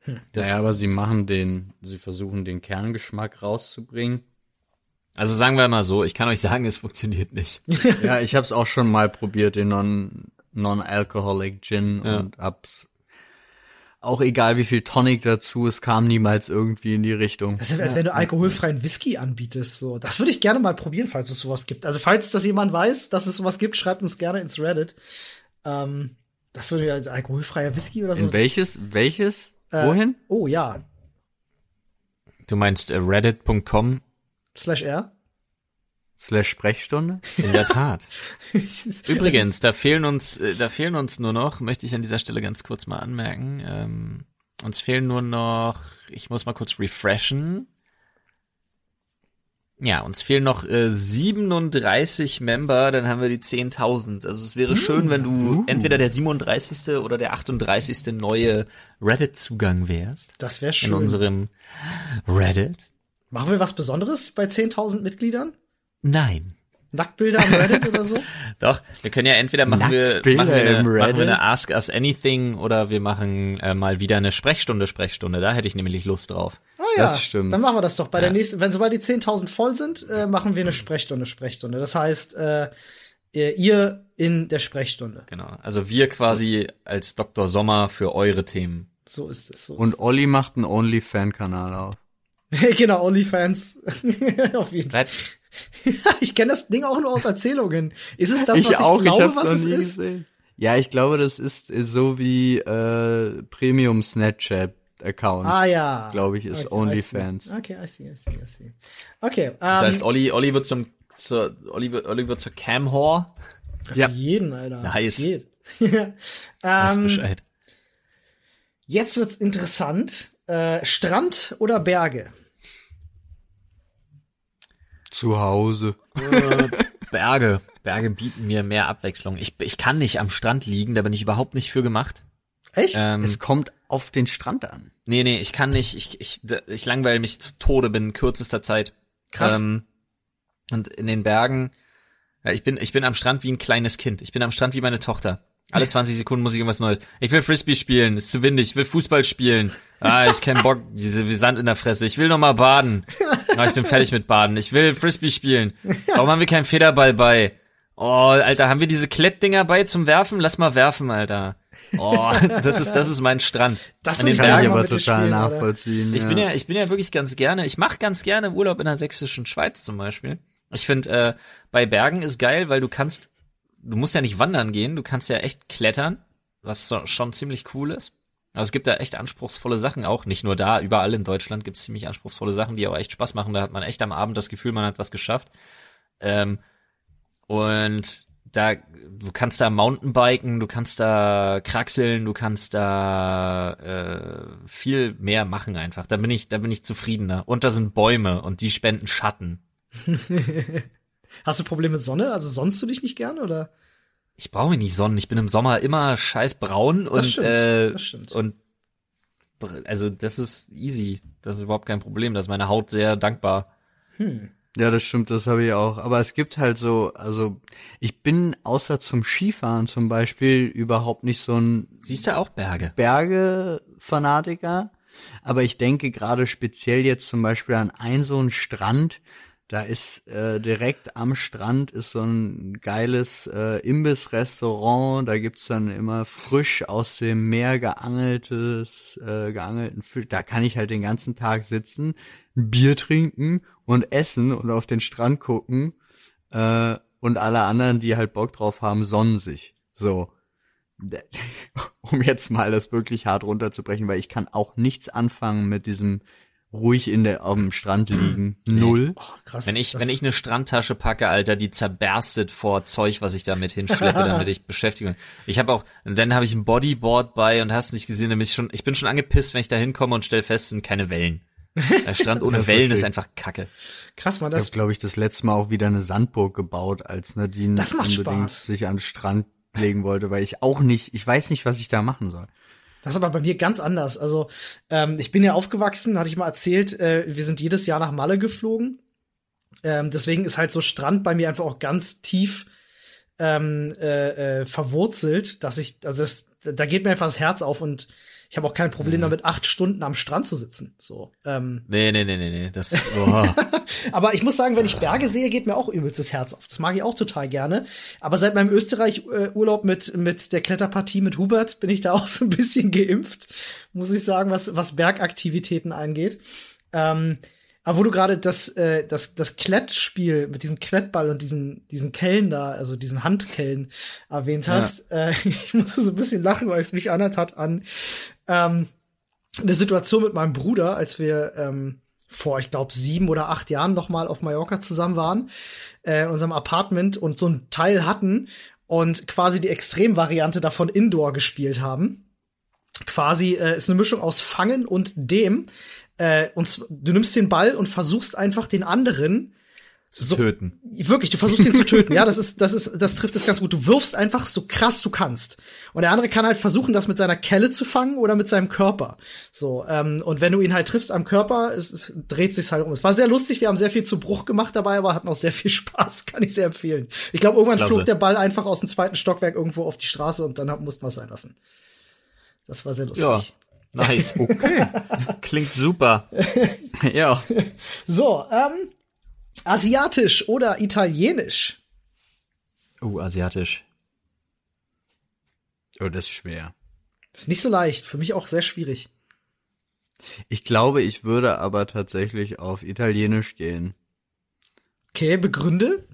Hm. Naja, aber sie machen den, sie versuchen den Kerngeschmack rauszubringen. Also sagen wir mal so, ich kann euch sagen, es funktioniert nicht. ja, ich habe es auch schon mal probiert, den non non-alcoholic Gin ja. und hab's auch egal wie viel Tonic dazu, es kam niemals irgendwie in die Richtung. Das ist, als wenn du alkoholfreien Whisky anbietest, so. Das würde ich gerne mal probieren, falls es sowas gibt. Also, falls das jemand weiß, dass es sowas gibt, schreibt uns gerne ins Reddit. Ähm, das würde ja als alkoholfreier Whisky oder so. In welches? Welches? Äh, Wohin? Oh, ja. Du meinst äh, reddit.com slash r? Slash Sprechstunde? In der Tat. Übrigens, da fehlen uns, äh, da fehlen uns nur noch, möchte ich an dieser Stelle ganz kurz mal anmerken, ähm, uns fehlen nur noch, ich muss mal kurz refreshen. Ja, uns fehlen noch äh, 37 Member, dann haben wir die 10.000. Also es wäre schön, wenn du uh. entweder der 37. oder der 38. neue Reddit-Zugang wärst. Das wäre schön. In unserem Reddit. Machen wir was Besonderes bei 10.000 Mitgliedern? Nein. Nacktbilder am Reddit oder so? Doch, wir können ja entweder machen wir, machen wir, eine, machen wir eine Ask Us Anything oder wir machen äh, mal wieder eine Sprechstunde, Sprechstunde. Da hätte ich nämlich Lust drauf. Ah ja, das stimmt. dann machen wir das doch. Bei ja. der nächsten, wenn sobald die 10.000 voll sind, äh, machen wir eine Sprechstunde, Sprechstunde. Das heißt, äh, ihr in der Sprechstunde. Genau, also wir quasi als Dr. Sommer für eure Themen. So ist es. So Und Olli macht einen OnlyFan-Kanal auf. genau, OnlyFans. Auf jeden Fall. ich kenne das Ding auch nur aus Erzählungen. Ist es das, was ich, auch, ich glaube, ich was es ist? Gesehen. Ja, ich glaube, das ist so wie äh, Premium Snapchat. Account. Ah ja. Glaube ich, ist okay, OnlyFans. Okay, I see, I see, I see. Okay. Um, das heißt, ähm, Olli, Olli wird zum, zur, Olli, wird, Olli wird zur Cam-Whore. Ja. Für jeden, Alter. Nice. Geht. um, Bescheid. Jetzt wird's interessant. Äh, Strand oder Berge? Zu Hause. Äh, Berge. Berge bieten mir mehr Abwechslung. Ich, ich kann nicht am Strand liegen, da bin ich überhaupt nicht für gemacht. Echt? Ähm, es kommt auf den Strand an. Nee, nee, ich kann nicht, ich, ich, ich langweile mich zu Tode binnen kürzester Zeit. Krass. Ähm, und in den Bergen, ja, ich bin, ich bin am Strand wie ein kleines Kind. Ich bin am Strand wie meine Tochter. Alle 20 Sekunden muss ich irgendwas Neues. Ich will Frisbee spielen, ist zu windig, ich will Fußball spielen. Ah, ich kenn Bock, diese wie Sand in der Fresse. Ich will noch mal baden. Ah, ich bin fertig mit Baden. Ich will Frisbee spielen. Warum haben wir keinen Federball bei? Oh, Alter, haben wir diese Klettdinger bei zum Werfen? Lass mal werfen, Alter. Oh, das ist das ist mein Strand. Das kann ich aber total spielen, nachvollziehen. Ich ja. bin ja ich bin ja wirklich ganz gerne. Ich mache ganz gerne Urlaub in der sächsischen Schweiz zum Beispiel. Ich finde äh, bei Bergen ist geil, weil du kannst du musst ja nicht wandern gehen, du kannst ja echt klettern, was schon ziemlich cool ist. Also es gibt da echt anspruchsvolle Sachen auch, nicht nur da, überall in Deutschland gibt es ziemlich anspruchsvolle Sachen, die auch echt Spaß machen. Da hat man echt am Abend das Gefühl, man hat was geschafft. Ähm, und da, du kannst da Mountainbiken, du kannst da kraxeln, du kannst da äh, viel mehr machen einfach. Da bin ich, da bin ich zufriedener. Und da sind Bäume und die spenden Schatten. Hast du Probleme mit Sonne? Also sonnst du dich nicht gerne oder? Ich brauche mich nicht sonnen. Ich bin im Sommer immer scheiß braun und das stimmt, äh, das stimmt. und also das ist easy. Das ist überhaupt kein Problem. Das ist meine Haut sehr dankbar. Hm. Ja, das stimmt, das habe ich auch. Aber es gibt halt so, also ich bin außer zum Skifahren zum Beispiel überhaupt nicht so ein. Siehst du auch Berge? Berge-Fanatiker. Aber ich denke gerade speziell jetzt zum Beispiel an einen so einen Strand, da ist äh, direkt am Strand ist so ein geiles äh, Imbissrestaurant. Da gibt's dann immer frisch aus dem Meer geangeltes, äh, geangelten Fisch. Da kann ich halt den ganzen Tag sitzen, Bier trinken und essen und auf den Strand gucken. Äh, und alle anderen, die halt Bock drauf haben, sonnen sich. So. Um jetzt mal das wirklich hart runterzubrechen, weil ich kann auch nichts anfangen mit diesem ruhig in der auf dem Strand liegen. Null. Oh, krass. Wenn ich wenn ich eine Strandtasche packe, Alter, die zerberstet vor Zeug, was ich damit hinschleppe, damit ich beschäftige. Ich habe auch dann habe ich ein Bodyboard bei und hast nicht gesehen, nämlich ich schon ich bin schon angepisst, wenn ich da hinkomme und stell fest, es sind keine Wellen. Der Strand ohne Wellen ist einfach Kacke. Krass, man das. Ich habe glaube ich das letzte Mal auch wieder eine Sandburg gebaut, als Nadine das macht unbedingt Spaß. sich an den Strand legen wollte, weil ich auch nicht, ich weiß nicht, was ich da machen soll. Das ist aber bei mir ganz anders. Also ähm, ich bin ja aufgewachsen, hatte ich mal erzählt, äh, wir sind jedes Jahr nach Malle geflogen. Ähm, deswegen ist halt so Strand bei mir einfach auch ganz tief ähm, äh, äh, verwurzelt, dass ich, also das, da geht mir einfach das Herz auf und ich habe auch kein Problem mhm. damit, acht Stunden am Strand zu sitzen. So. Ähm. Nee, nee, nee, nee, nee. Das, oh. Aber ich muss sagen, wenn ich Berge sehe, geht mir auch übelst das Herz auf. Das mag ich auch total gerne. Aber seit meinem Österreich-Urlaub mit, mit der Kletterpartie mit Hubert bin ich da auch so ein bisschen geimpft, muss ich sagen, was, was Bergaktivitäten angeht. Ähm, aber wo du gerade das, äh, das, das Klettspiel mit diesem Klettball und diesen, diesen Kellen da, also diesen Handkellen erwähnt hast, ja. äh, ich musste so ein bisschen lachen, weil es mich erinnert hat an ähm, eine Situation mit meinem Bruder, als wir ähm, vor, ich glaube, sieben oder acht Jahren noch mal auf Mallorca zusammen waren, äh, in unserem Apartment und so ein Teil hatten und quasi die Extremvariante davon Indoor gespielt haben. Quasi äh, ist eine Mischung aus Fangen und dem. Äh, und du nimmst den Ball und versuchst einfach den anderen zu so, töten. Wirklich, du versuchst ihn zu töten. Ja, das ist, das ist, das trifft es ganz gut. Du wirfst einfach so krass du kannst. Und der andere kann halt versuchen, das mit seiner Kelle zu fangen oder mit seinem Körper. So, ähm, und wenn du ihn halt triffst am Körper, es, es dreht sich halt um. Es war sehr lustig, wir haben sehr viel zu Bruch gemacht dabei, aber hatten auch sehr viel Spaß, kann ich sehr empfehlen. Ich glaube, irgendwann Klasse. flog der Ball einfach aus dem zweiten Stockwerk irgendwo auf die Straße und dann mussten wir es sein lassen. Das war sehr lustig. Ja. Nice, okay. Klingt super. ja. So, ähm, Asiatisch oder Italienisch? Oh, asiatisch. Oh, das ist schwer. ist nicht so leicht. Für mich auch sehr schwierig. Ich glaube, ich würde aber tatsächlich auf Italienisch gehen. Okay, begründe?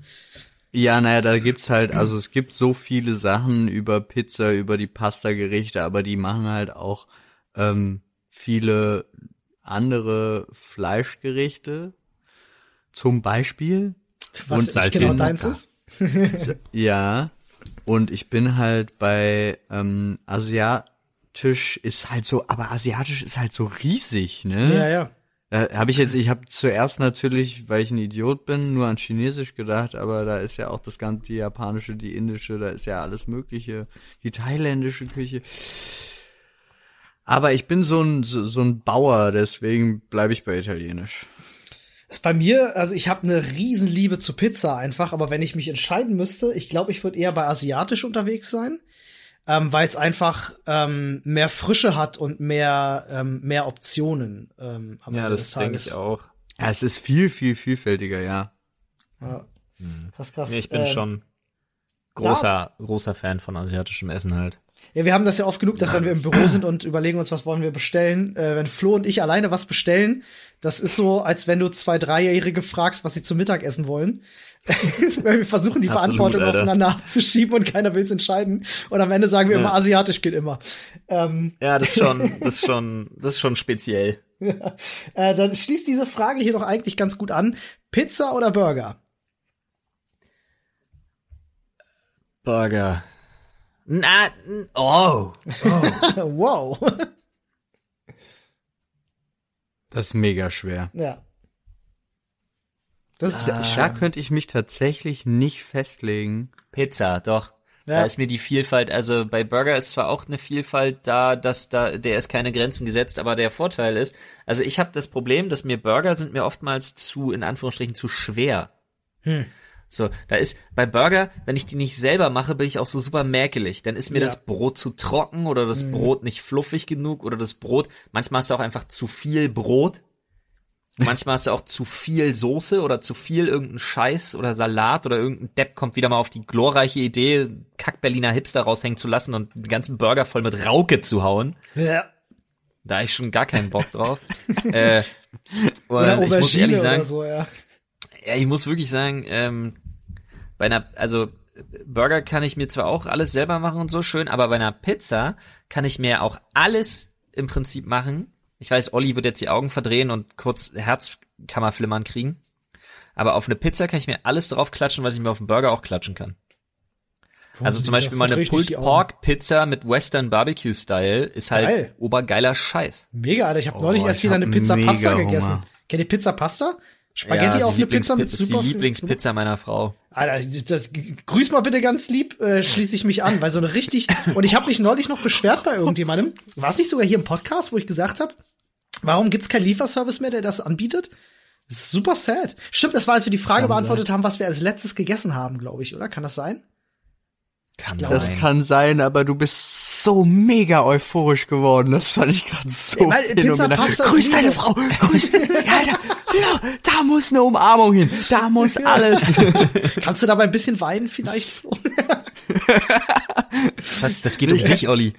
Ja, naja, da gibt's halt, also es gibt so viele Sachen über Pizza, über die Pasta-Gerichte, aber die machen halt auch ähm, viele andere Fleischgerichte, zum Beispiel. Was und genau deins ist? ja. Und ich bin halt bei ähm, asiatisch ist halt so, aber asiatisch ist halt so riesig, ne? Ja, ja. Äh, habe ich jetzt, ich habe zuerst natürlich, weil ich ein Idiot bin, nur an Chinesisch gedacht, aber da ist ja auch das ganze, die japanische, die indische, da ist ja alles Mögliche, die thailändische Küche. Aber ich bin so ein, so, so ein Bauer, deswegen bleibe ich bei Italienisch. ist bei mir, also ich habe eine Riesenliebe zu Pizza einfach, aber wenn ich mich entscheiden müsste, ich glaube, ich würde eher bei asiatisch unterwegs sein, ähm, weil es einfach ähm, mehr Frische hat und mehr ähm, mehr Optionen. Ähm, am Ja, Ende das des denke Tages. ich auch. Ja, es ist viel, viel vielfältiger, ja. Ja. Krass, krass. Nee, ich bin Ähm, schon großer, großer Fan von asiatischem Essen halt. Ja, wir haben das ja oft genug, dass wenn wir im Büro sind und überlegen uns, was wollen wir bestellen, äh, wenn Flo und ich alleine was bestellen, das ist so, als wenn du zwei Dreijährige fragst, was sie zum Mittagessen wollen. Weil wir versuchen, die Absolut, Verantwortung Alter. aufeinander abzuschieben und keiner will's entscheiden. Und am Ende sagen wir Ja. immer, asiatisch geht immer. Ähm, Ja, das ist schon, das ist schon, das ist schon speziell. äh, dann schließt diese Frage hier doch eigentlich ganz gut an. Pizza oder Burger? Burger. Na, n- oh. wow. Das ist mega schwer. ja. Das ist wirklich Da könnte ich mich tatsächlich nicht festlegen. Pizza, doch. Ja. Da ist mir die Vielfalt, also bei Burger ist zwar auch eine Vielfalt da, dass da, der ist keine Grenzen gesetzt, aber der Vorteil ist, also ich habe das Problem, dass mir Burger sind mir oftmals zu, in Anführungsstrichen, zu schwer. Hm. So, da ist bei Burger, wenn ich die nicht selber mache, bin ich auch so super mäkelig. Dann ist mir Ja. das Brot zu trocken oder das Mhm. Brot nicht fluffig genug oder das Brot, manchmal hast du auch einfach zu viel Brot. Manchmal hast du auch zu viel Soße oder zu viel irgendein Scheiß oder Salat oder irgendein Depp kommt wieder mal auf die glorreiche Idee, Kack-Berliner Hipster raushängen zu lassen und den ganzen Burger voll mit Rauke zu hauen. Ja. Da ich schon gar keinen Bock drauf. äh, Oder ich muss ehrlich sagen, so, ja. Ja, ich muss wirklich sagen, ähm, bei einer, also Burger kann ich mir zwar auch alles selber machen und so schön, aber bei einer Pizza kann ich mir auch alles im Prinzip machen. Ich weiß, Olli wird jetzt die Augen verdrehen und kurz Herzkammerflimmern kriegen. Aber auf eine Pizza kann ich mir alles drauf klatschen, was ich mir auf einen Burger auch klatschen kann. Also zum Beispiel mal eine Pulled. Pork Pizza mit Western Barbecue Style ist halt Geil. obergeiler Scheiß. Mega, Alter. Ich habe Oh, neulich erst wieder eine Pizza Pasta Hunger. gegessen. Kennt ihr Pizza Pasta? Spaghetti ja, auf ist die eine Pizza mit Lieblingspizza- ist super die Lieblingspizza meiner Frau. Alter, das, grüß mal bitte ganz lieb, äh, schließe ich mich an, weil so eine richtig und ich habe mich neulich noch beschwert bei irgendjemandem. War es nicht sogar hier im Podcast, wo ich gesagt habe, warum gibt's keinen Lieferservice mehr, der das anbietet? Das ist super sad. Stimmt, das war, als wir die Frage Kann beantwortet haben, was wir als letztes gegessen haben, glaube ich, oder? Kann das sein? Kann glaube, Das sein. kann sein, aber du bist so mega euphorisch geworden. Das fand ich gerade so Ja, weil Pizza, ist Grüß Liebe. deine Frau. Grüß. ja, da, da, da muss eine Umarmung hin. Da muss alles. Kannst du dabei ein bisschen weinen vielleicht? Was, das geht um dich, Olli.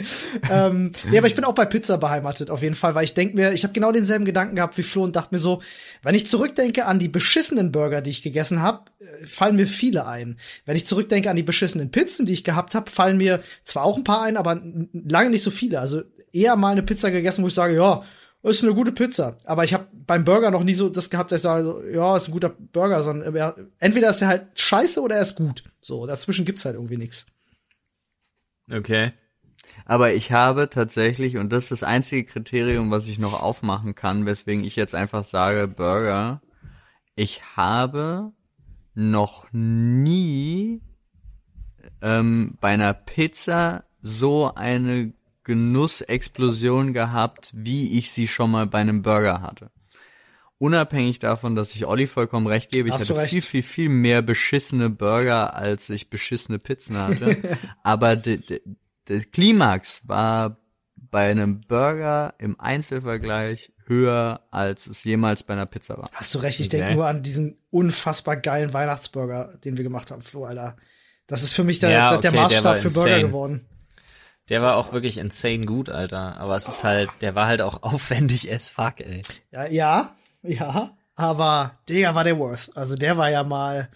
ähm, nee, aber ich bin auch bei Pizza beheimatet, auf jeden Fall, weil ich denke mir, ich habe genau denselben Gedanken gehabt wie Flo und dachte mir so, wenn ich zurückdenke an die beschissenen Burger, die ich gegessen habe, fallen mir viele ein. Wenn ich zurückdenke an die beschissenen Pizzen, die ich gehabt habe, fallen mir zwar auch ein paar ein, aber lange nicht so viele. Also eher mal eine Pizza gegessen, wo ich sage, ja, ist eine gute Pizza. Aber ich habe beim Burger noch nie so das gehabt, dass ich sage, ja, ist ein guter Burger, sondern er- entweder ist er halt scheiße oder er ist gut. So, dazwischen gibt's halt irgendwie nichts. Okay. Aber ich habe tatsächlich, und das ist das einzige Kriterium, was ich noch aufmachen kann, weswegen ich jetzt einfach sage, Burger, ich habe noch nie ähm, bei einer Pizza so eine Genussexplosion gehabt, wie ich sie schon mal bei einem Burger hatte. Unabhängig davon, dass ich Olli vollkommen recht gebe, ich Hast du hatte viel, viel, viel mehr beschissene Burger, als ich beschissene Pizzen hatte. Aber der Klimax war bei einem Burger im Einzelvergleich höher, als es jemals bei einer Pizza war. Hast du recht, ich denke nur an diesen unfassbar geilen Weihnachtsburger, den wir gemacht haben, Flo, Alter. Das ist für mich der, Ja, der, der okay, der Maßstab war für Burger geworden. Der war auch wirklich insane gut, Alter. Aber es ist halt, der war halt auch aufwendig as fuck, ey. Ja, ja, ja, aber Digga war der Worth. Also der war ja mal.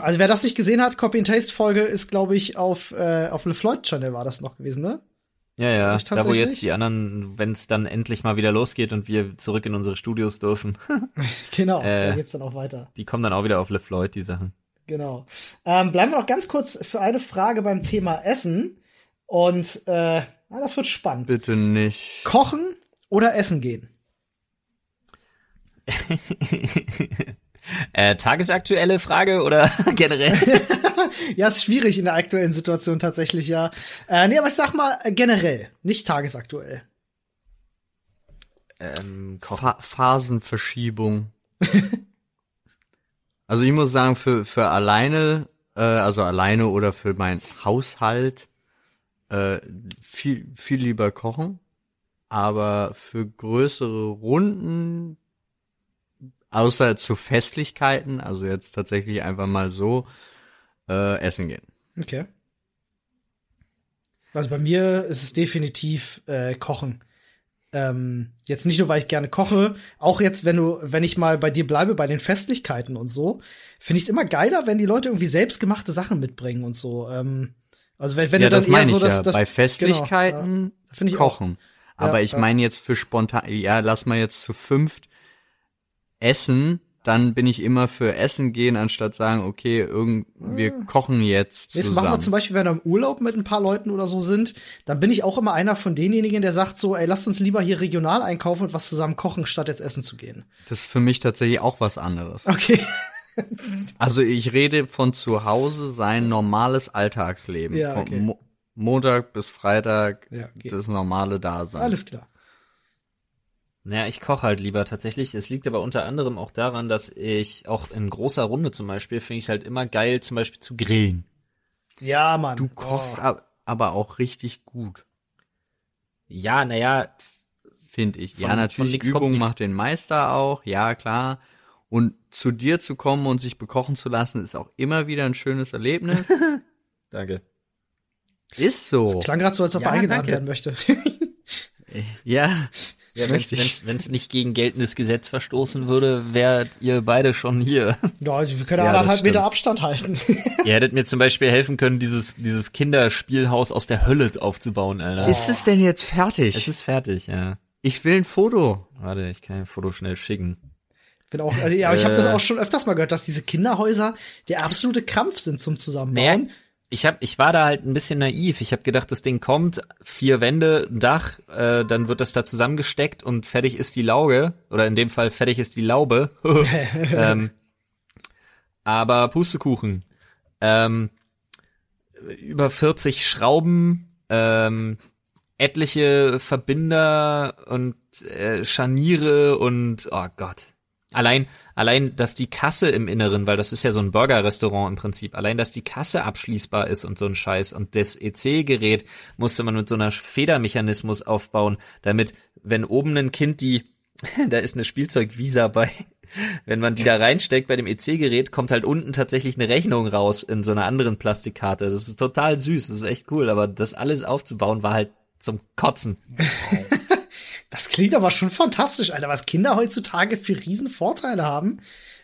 Also wer das nicht gesehen hat, Copy and Taste Folge ist, glaube ich, auf äh, auf Le Floyd Channel war das noch gewesen, ne? Ja, ja. Ich Da wo jetzt die anderen, wenn es dann endlich mal wieder losgeht und wir zurück in unsere Studios dürfen, Genau, Äh. da geht's dann auch weiter. die kommen dann auch wieder auf Le Floyd, die Sachen. Genau. Ähm, bleiben wir noch ganz kurz für eine Frage beim Thema Essen. Und äh, na, das wird spannend. Bitte nicht. Kochen oder essen gehen? Äh, tagesaktuelle Frage oder generell? ja, ist schwierig in der aktuellen Situation tatsächlich, ja. Äh, nee, aber ich sag mal äh, generell, nicht tagesaktuell. Ähm, Fa Phasenverschiebung. also ich muss sagen, für, für alleine, äh, also alleine oder für meinen Haushalt, äh, viel, viel lieber kochen. Aber für größere Runden, außer zu Festlichkeiten, also jetzt tatsächlich einfach mal so, äh, essen gehen. Okay. Also bei mir ist es definitiv äh, Kochen. Ähm, jetzt nicht nur, weil ich gerne koche, auch jetzt, wenn du, wenn ich mal bei dir bleibe, bei den Festlichkeiten und so, finde ich es immer geiler, wenn die Leute irgendwie selbstgemachte Sachen mitbringen und so. Ähm, also wenn, wenn ja, du dann das eher so das, ja. das bei Festlichkeiten genau, ja, kochen. Auch. Aber ich meine jetzt für spontan, ja, lass mal jetzt zu fünft essen, dann bin ich immer für Essen gehen, anstatt sagen, okay, irgend, wir ah. kochen jetzt zusammen. Das machen wir zum Beispiel, wenn wir im Urlaub mit ein paar Leuten oder so sind, dann bin ich auch immer einer von denjenigen, der sagt so, ey, lasst uns lieber hier regional einkaufen und was zusammen kochen, statt jetzt essen zu gehen. Das ist für mich tatsächlich auch was anderes. Okay. also ich rede von zu Hause sein normales Alltagsleben. Ja, okay. Mo Montag bis Freitag ja, okay. das normale Dasein. Alles klar. Naja, ich koche halt lieber tatsächlich. Es liegt aber unter anderem auch daran, dass ich auch in großer Runde zum Beispiel finde ich es halt immer geil, zum Beispiel zu grillen. Ja, Mann. Du kochst oh. aber auch richtig gut. Ja, naja. Finde ich. Von, ja, natürlich, Übung macht den Meister auch, ja, klar. Und zu dir zu kommen und sich bekochen zu lassen, ist auch immer wieder ein schönes Erlebnis. danke. Ist so. Das klang gerade so, als ob ja, er eingeladen danke. werden möchte. ja, ja, wenn es nicht gegen geltendes Gesetz verstoßen würde, wärt ihr beide schon hier. Ja, also wir können ja, anderthalb Meter Abstand halten. ihr hättet mir zum Beispiel helfen können, dieses, dieses Kinderspielhaus aus der Hölle aufzubauen, Alter. Ist es denn jetzt fertig? Es ist fertig, ja. Ich will ein Foto. Warte, ich kann ein Foto schnell schicken. Bin auch, also ja, aber ich habe das äh. auch schon öfters mal gehört, dass diese Kinderhäuser der absolute Krampf sind zum Zusammenbauen. Naja, ich hab, ich war da halt ein bisschen naiv. Ich habe gedacht, das Ding kommt, vier Wände, ein Dach, äh, dann wird das da zusammengesteckt und fertig ist die Lauge. Oder in dem Fall fertig ist die Laube. ähm, aber Pustekuchen. Ähm, über 40 Schrauben, ähm, etliche Verbinder und äh, Scharniere und oh Gott. Allein, allein, dass die Kasse im Inneren, weil das ist ja so ein Burger-Restaurant im Prinzip, allein, dass die Kasse abschließbar ist und so ein Scheiß und das EC-Gerät musste man mit so einer Federmechanismus aufbauen, damit, wenn oben ein Kind die, da ist eine Spielzeugvisa bei, wenn man die da reinsteckt bei dem EC-Gerät, kommt halt unten tatsächlich eine Rechnung raus in so einer anderen Plastikkarte. Das ist total süß, das ist echt cool, aber das alles aufzubauen war halt zum Kotzen. Das klingt aber schon fantastisch, Alter, was Kinder heutzutage für Riesenvorteile haben.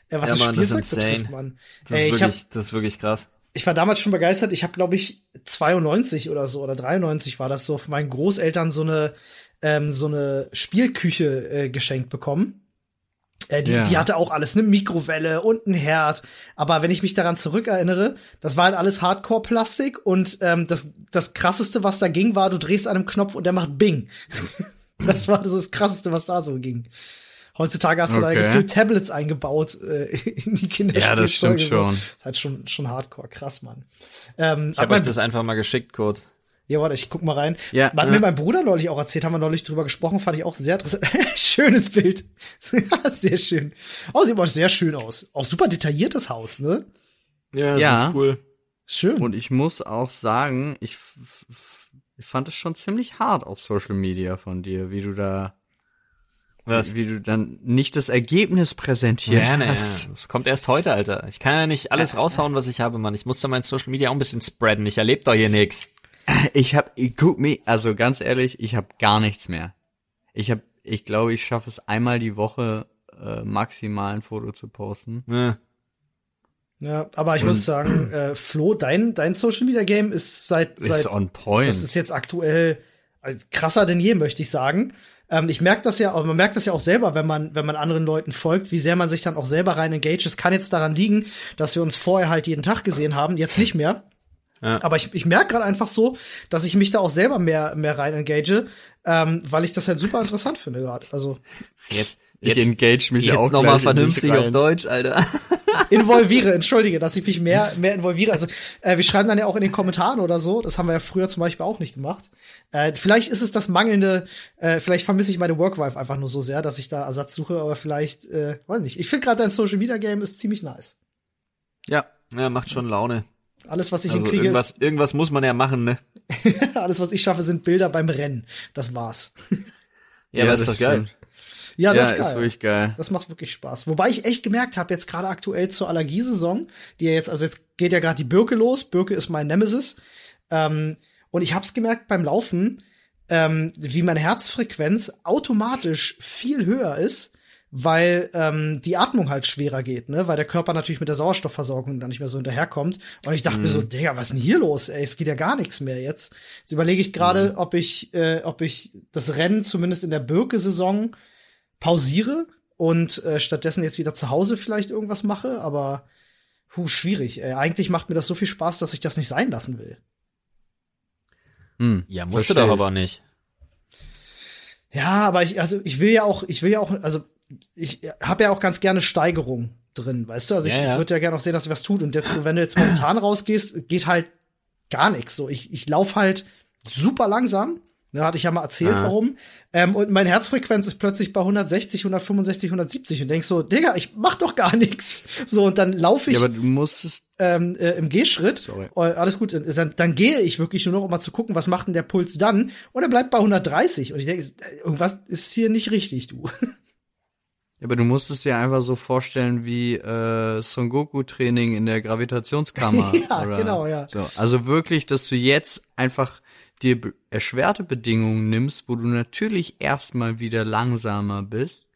Äh, was ja, das Mann, Spielzeug das ist betrifft, Mann. Das, ist wirklich, hab, das ist wirklich krass. Ich war damals schon begeistert. Ich habe, glaube ich, 92 oder so oder 93 war das so von meinen Großeltern so eine ähm, so eine Spielküche äh, geschenkt bekommen. Äh, die, ja. die hatte auch alles, eine Mikrowelle und ein Herd. Aber wenn ich mich daran zurückerinnere, das war halt alles Hardcore-Plastik und ähm, das, das krasseste, was da ging, war, du drehst an einem Knopf und der macht Bing. Das war das, das Krasseste, was da so ging. Heutzutage hast du okay. da gefühlt Tablets eingebaut äh, in die Kinderspielzeuge. Ja, das stimmt schon. Das ist halt schon, schon hardcore, krass, Mann. Ähm, ich habe euch das einfach mal geschickt kurz. Ja, warte, ich guck mal rein. Ja, hat ja. mir mein Bruder neulich auch erzählt, haben wir neulich drüber gesprochen, fand ich auch sehr interessant. Schönes Bild. sehr schön. Oh, sieht aber sehr schön aus. Auch super detailliertes Haus, ne? Ja, das ja. ist cool. Schön. Und ich muss auch sagen, ich ich fand es schon ziemlich hart auf Social Media von dir, wie du da was? Wie du dann nicht das Ergebnis präsentiert ja, hast. Ja, das kommt erst heute, Alter. Ich kann ja nicht alles raushauen, was ich habe, Mann. Ich muss da mein Social Media auch ein bisschen spreaden. Ich erlebe doch hier nix. Ich hab, guck mir, also ganz ehrlich, ich habe gar nichts mehr. Ich hab, ich glaube, ich schaffe es einmal die Woche äh, maximal ein Foto zu posten. Ja. Ja, aber ich und, muss sagen, äh, Flo, dein, dein Social Media Game ist seit, ist seit on point. Das ist jetzt aktuell also krasser denn je, möchte ich sagen. Ähm, ich merke das ja, aber man merkt das ja auch selber, wenn man, wenn man anderen Leuten folgt, wie sehr man sich dann auch selber rein engage. Es kann jetzt daran liegen, dass wir uns vorher halt jeden Tag gesehen haben, jetzt nicht mehr. Ja. Aber ich, ich merke gerade einfach so, dass ich mich da auch selber mehr, mehr rein engage, ähm, weil ich das halt super interessant finde gerade. Also jetzt, ich jetzt, engage mich jetzt auch noch mal vernünftig auf Deutsch, Alter. Involviere, entschuldige, dass ich mich mehr, mehr involviere. Also äh, wir schreiben dann ja auch in den Kommentaren oder so. Das haben wir ja früher zum Beispiel auch nicht gemacht. Äh, vielleicht ist es das mangelnde, äh, vielleicht vermisse ich meine Workwife einfach nur so sehr, dass ich da Ersatz suche, aber vielleicht, äh, weiß nicht. Ich finde gerade dein Social Media Game ist ziemlich nice. Ja. Ja, macht schon Laune. Alles, was ich also hinkriege, irgendwas, ist, irgendwas muss man ja machen, ne? Alles, was ich schaffe, sind Bilder beim Rennen. Das war's. Ja, ja das ist doch geil. Ja, das ja, ist, geil. ist wirklich geil. Das macht wirklich Spaß. Wobei ich echt gemerkt habe, jetzt gerade aktuell zur Allergiesaison, die ja jetzt, also jetzt geht ja gerade die Birke los. Birke ist mein Nemesis. Ähm, und ich habe es gemerkt beim Laufen, ähm, wie meine Herzfrequenz automatisch viel höher ist weil ähm, die Atmung halt schwerer geht, ne? Weil der Körper natürlich mit der Sauerstoffversorgung dann nicht mehr so hinterherkommt. Und ich dachte mhm. mir so, mhm. Digga, was ist denn hier los? Ey, es geht ja gar nichts mehr jetzt. Jetzt überlege ich gerade, mhm. ob ich, äh, ob ich das Rennen zumindest in der Birke-Saison pausiere und äh, stattdessen jetzt wieder zu Hause vielleicht irgendwas mache, aber puh, schwierig. Ey. Eigentlich macht mir das so viel Spaß, dass ich das nicht sein lassen will. Hm, ja, musst du doch aber nicht. Ja, aber ich, also ich will ja auch, ich will ja auch, also ich habe ja auch ganz gerne Steigerung drin, weißt du? Also ich, ja, ja. würde ja gerne auch sehen, dass sich was tut. Und jetzt, wenn du jetzt momentan rausgehst, geht halt gar nichts. So, ich, ich laufe halt super langsam. Da ne, hatte ich ja mal erzählt, ja. warum. Ähm, und meine Herzfrequenz ist plötzlich bei 160, 165, 170 und denkst so, Digga, ich mach doch gar nichts. So, und dann laufe ich. Ja, aber du musstest. Ähm, äh, im Gehschritt. Sorry. Oh, alles gut. Dann, dann gehe ich wirklich nur noch, um mal zu gucken, was macht denn der Puls dann? Und er bleibt bei 130. Und ich denke, irgendwas ist hier nicht richtig, du. aber du musst es dir einfach so vorstellen wie äh, Son Goku-Training in der Gravitationskammer. ja, oder genau, ja. So. Also wirklich, dass du jetzt einfach dir erschwerte Bedingungen nimmst, wo du natürlich erstmal wieder langsamer bist,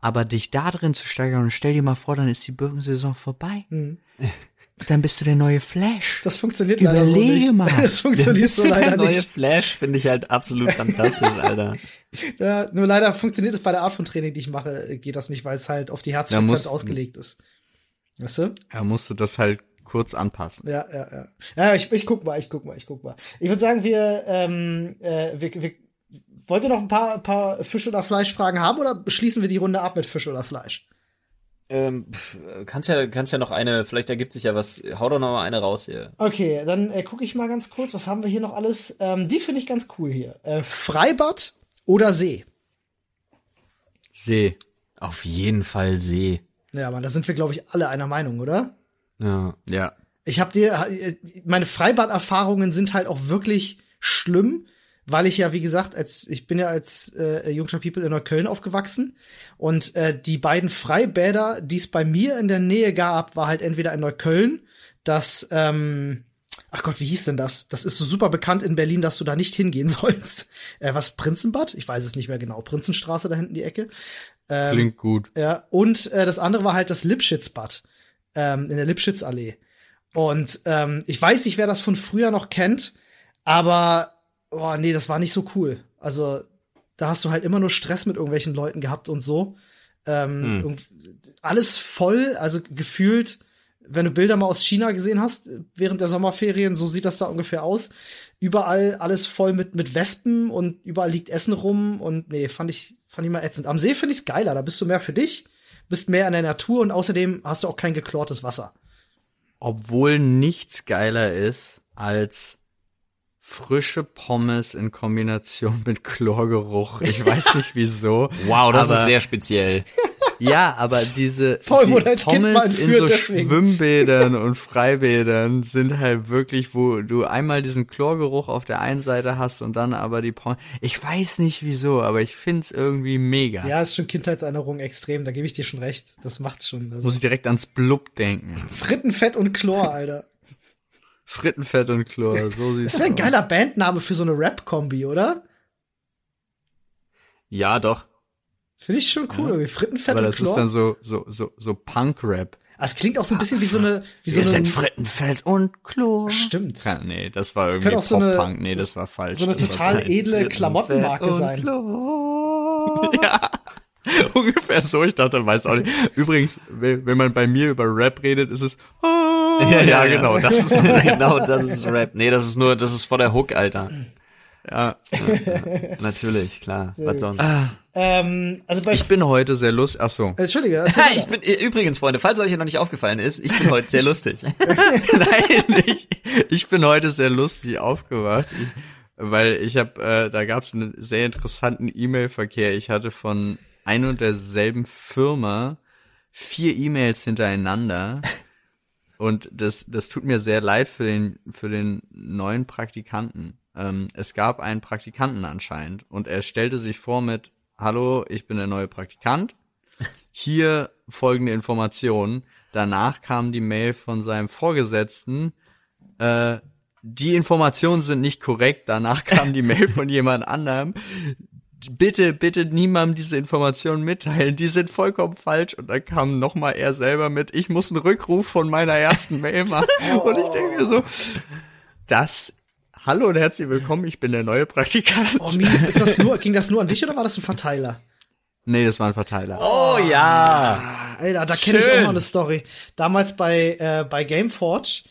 aber dich da drin zu steigern und stell dir mal vor, dann ist die Birkensaison vorbei. Mhm. Dann bist du der neue Flash. Das funktioniert Überlege leider so nicht. mal. Das funktioniert so leider der neue nicht. Flash finde ich halt absolut fantastisch, Alter. Ja, nur leider funktioniert es bei der Art von Training, die ich mache, geht das nicht, weil es halt auf die Herzfrequenz ausgelegt ist. Weißt du? Ja, musst du das halt kurz anpassen. Ja, ja, ja. Ja, ich, ich guck mal, ich guck mal, ich guck mal. Ich würde sagen, wir, ähm, äh, wir, wir wollt ihr noch ein paar, paar Fisch- oder Fleischfragen haben oder schließen wir die Runde ab mit Fisch oder Fleisch? Ähm, kannst ja, kannst ja noch eine, vielleicht ergibt sich ja was. Hau doch noch mal eine raus hier. Okay, dann äh, gucke ich mal ganz kurz, was haben wir hier noch alles? Ähm, die finde ich ganz cool hier. Äh, Freibad oder See? See. Auf jeden Fall See. Ja, aber da sind wir, glaube ich, alle einer Meinung, oder? Ja. Ja. Ich habe dir, äh, meine Freibad-Erfahrungen sind halt auch wirklich schlimm weil ich ja, wie gesagt, als ich bin ja als äh, Jungscher People in Neukölln aufgewachsen und äh, die beiden Freibäder, die es bei mir in der Nähe gab, war halt entweder in Neukölln, das ähm, Ach Gott, wie hieß denn das? Das ist so super bekannt in Berlin, dass du da nicht hingehen sollst. Äh, was, Prinzenbad? Ich weiß es nicht mehr genau. Prinzenstraße da hinten die Ecke. Ähm, Klingt gut. Ja, und äh, das andere war halt das Lipschitzbad ähm, in der Lipschitzallee. Und ähm, ich weiß nicht, wer das von früher noch kennt, aber oh nee, das war nicht so cool. Also da hast du halt immer nur Stress mit irgendwelchen Leuten gehabt und so. Ähm, hm. Alles voll, also gefühlt, wenn du Bilder mal aus China gesehen hast, während der Sommerferien, so sieht das da ungefähr aus. Überall alles voll mit, mit Wespen und überall liegt Essen rum und nee, fand ich, fand ich mal ätzend. Am See finde ich's geiler, da bist du mehr für dich, bist mehr in der Natur und außerdem hast du auch kein geklortes Wasser. Obwohl nichts geiler ist als frische Pommes in Kombination mit Chlorgeruch. Ich weiß nicht wieso. wow, das ist sehr speziell. Ja, aber diese Voll, die Pommes in so deswegen. Schwimmbädern und Freibädern sind halt wirklich, wo du einmal diesen Chlorgeruch auf der einen Seite hast und dann aber die Pommes. Ich weiß nicht wieso, aber ich find's irgendwie mega. Ja, ist schon Kindheitserinnerung extrem, da gebe ich dir schon recht. Das macht's schon. Also Muss ich direkt ans Blub denken. Frittenfett und Chlor, Alter. Frittenfett und Chlor, so sieht's Das wäre ein geiler Bandname für so eine Rap-Kombi, oder? Ja, doch. Finde ich schon cool, ja. Frittenfett Aber und das Chlor. ist dann so, so, so, so Punk-Rap. Ah, es klingt auch so ein bisschen wie so eine, wie Wir so eine. sind Frittenfett und Chlor. Stimmt. Ja, nee, das war irgendwie könnte auch so eine- Pop-Punk. Nee, das war falsch. So eine Das total halt edle Klamottenmarke und sein. Chlor. ja. Ungefähr so, ich dachte, weiß auch nicht. Übrigens, wenn man bei mir über Rap redet, ist es, ah, ja, ja, ja, genau, das ist, genau, das ist Rap. Nee, das ist nur, das ist vor der Hook, Alter. Ja, ja, natürlich, klar. Sehr Was sonst? Ah. Ähm, also bei ich bin heute sehr lustig. Ach so. Entschuldige. ich bin übrigens, Freunde, falls euch noch nicht aufgefallen ist, ich bin heute sehr lustig. Nein, ich, ich bin heute sehr lustig aufgewacht. Weil ich habe, äh, da gab es einen sehr interessanten E-Mail-Verkehr. Ich hatte von ein und derselben Firma vier E-Mails hintereinander. Und das, das tut mir sehr leid für den, für den neuen Praktikanten. Ähm, es gab einen Praktikanten anscheinend und er stellte sich vor mit, hallo, ich bin der neue Praktikant. Hier folgende Informationen. Danach kam die Mail von seinem Vorgesetzten, äh, die Informationen sind nicht korrekt. Danach kam die Mail von jemand anderem. Bitte, bitte niemandem diese Informationen mitteilen. Die sind vollkommen falsch. Und dann kam nochmal er selber mit, ich muss einen Rückruf von meiner ersten Mail machen. Oh. Und ich denke mir so, das Hallo und herzlich willkommen, ich bin der neue Praktikant. Oh mies, ist das nur, ging das nur an dich oder war das ein Verteiler? Nee, das war ein Verteiler. Oh ja. Alter, da kenne ich auch mal eine Story. Damals bei, äh, bei Gameforge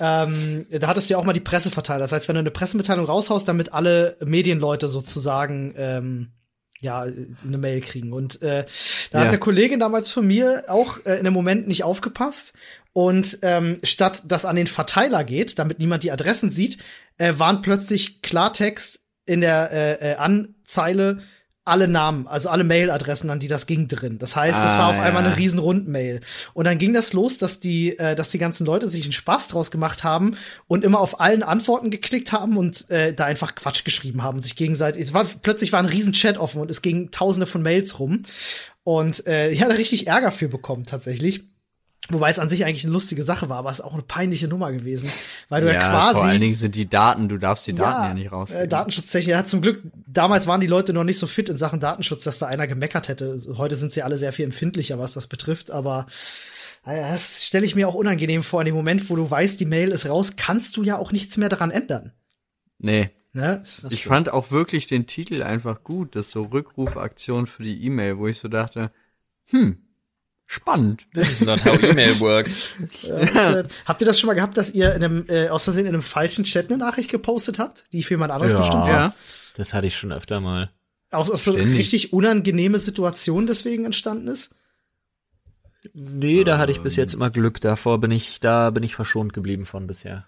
ähm, da hattest du ja auch mal die Presseverteiler. Das heißt, wenn du eine Pressemitteilung raushaust, damit alle Medienleute sozusagen ähm, ja eine Mail kriegen. Und äh, da ja. hat eine Kollegin damals von mir auch äh, in dem Moment nicht aufgepasst. Und ähm, statt dass an den Verteiler geht, damit niemand die Adressen sieht, äh, waren plötzlich Klartext in der äh, äh, Anzeile alle Namen, also alle Mailadressen, an die das ging drin. Das heißt, es ah, war auf ja. einmal eine riesen Rundmail. Und dann ging das los, dass die, äh, dass die ganzen Leute sich einen Spaß draus gemacht haben und immer auf allen Antworten geklickt haben und äh, da einfach Quatsch geschrieben haben, sich gegenseitig. Es war plötzlich war ein riesen Chat offen und es ging Tausende von Mails rum. Und äh, ich hatte richtig Ärger für bekommen tatsächlich. Wobei es an sich eigentlich eine lustige Sache war, aber es ist auch eine peinliche Nummer gewesen, weil du ja, ja quasi vor allen Dingen sind die Daten, du darfst die Daten ja, nicht raus. Äh, Datenschutztechnik, ja zum Glück. Damals waren die Leute noch nicht so fit in Sachen Datenschutz, dass da einer gemeckert hätte. Heute sind sie alle sehr viel empfindlicher, was das betrifft, aber äh, das stelle ich mir auch unangenehm vor. In dem Moment, wo du weißt, die Mail ist raus, kannst du ja auch nichts mehr daran ändern. Nee. Ja, ich fand auch wirklich den Titel einfach gut, das so Rückrufaktion für die E-Mail, wo ich so dachte, hm, Spannend. This is not how email works. ja, äh, habt ihr das schon mal gehabt, dass ihr in einem, äh, aus Versehen in einem falschen Chat eine Nachricht gepostet habt, die für jemand anderes ja, bestimmt war? Ja, das hatte ich schon öfter mal. Auch aus so eine richtig unangenehme Situation deswegen entstanden ist? Nee, da hatte ich bis jetzt immer Glück. Davor bin ich, da bin ich verschont geblieben von bisher.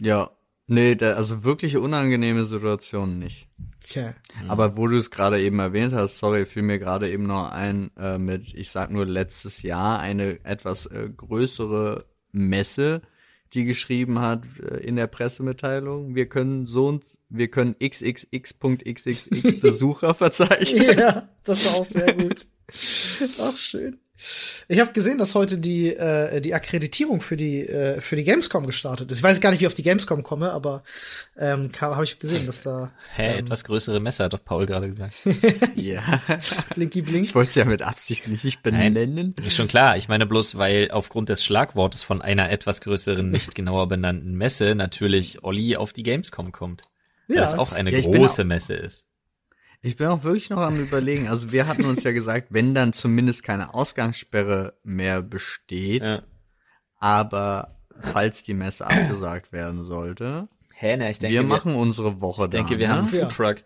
Ja, nee, da, also wirkliche unangenehme Situationen nicht. Okay. Aber wo du es gerade eben erwähnt hast, sorry, fiel mir gerade eben noch ein äh, mit, ich sag nur letztes Jahr, eine etwas äh, größere Messe, die geschrieben hat äh, in der Pressemitteilung, wir können so und wir können xxx.xxx Besucher verzeichnen. Ja, das war auch sehr gut. Ach schön. Ich habe gesehen, dass heute die äh, die Akkreditierung für die äh, für die Gamescom gestartet ist. Ich weiß gar nicht, wie ich auf die Gamescom komme, aber ähm, habe ich gesehen, dass da Hä, ähm, etwas größere Messer hat doch Paul gerade gesagt. ja. Blinky Blink. Ich wollte es ja mit Absicht nicht benennen. Nein, ist schon klar. Ich meine bloß, weil aufgrund des Schlagwortes von einer etwas größeren, nicht genauer benannten Messe natürlich Olli auf die Gamescom kommt. Ja. Das auch eine ja, große Messe ist. Ich bin auch wirklich noch am überlegen. Also wir hatten uns ja gesagt, wenn dann zumindest keine Ausgangssperre mehr besteht, ja. aber falls die Messe abgesagt werden sollte, Hä, ne, ich denke, wir machen wir, unsere Woche Ich denke, wir ne? haben einen Foodtruck.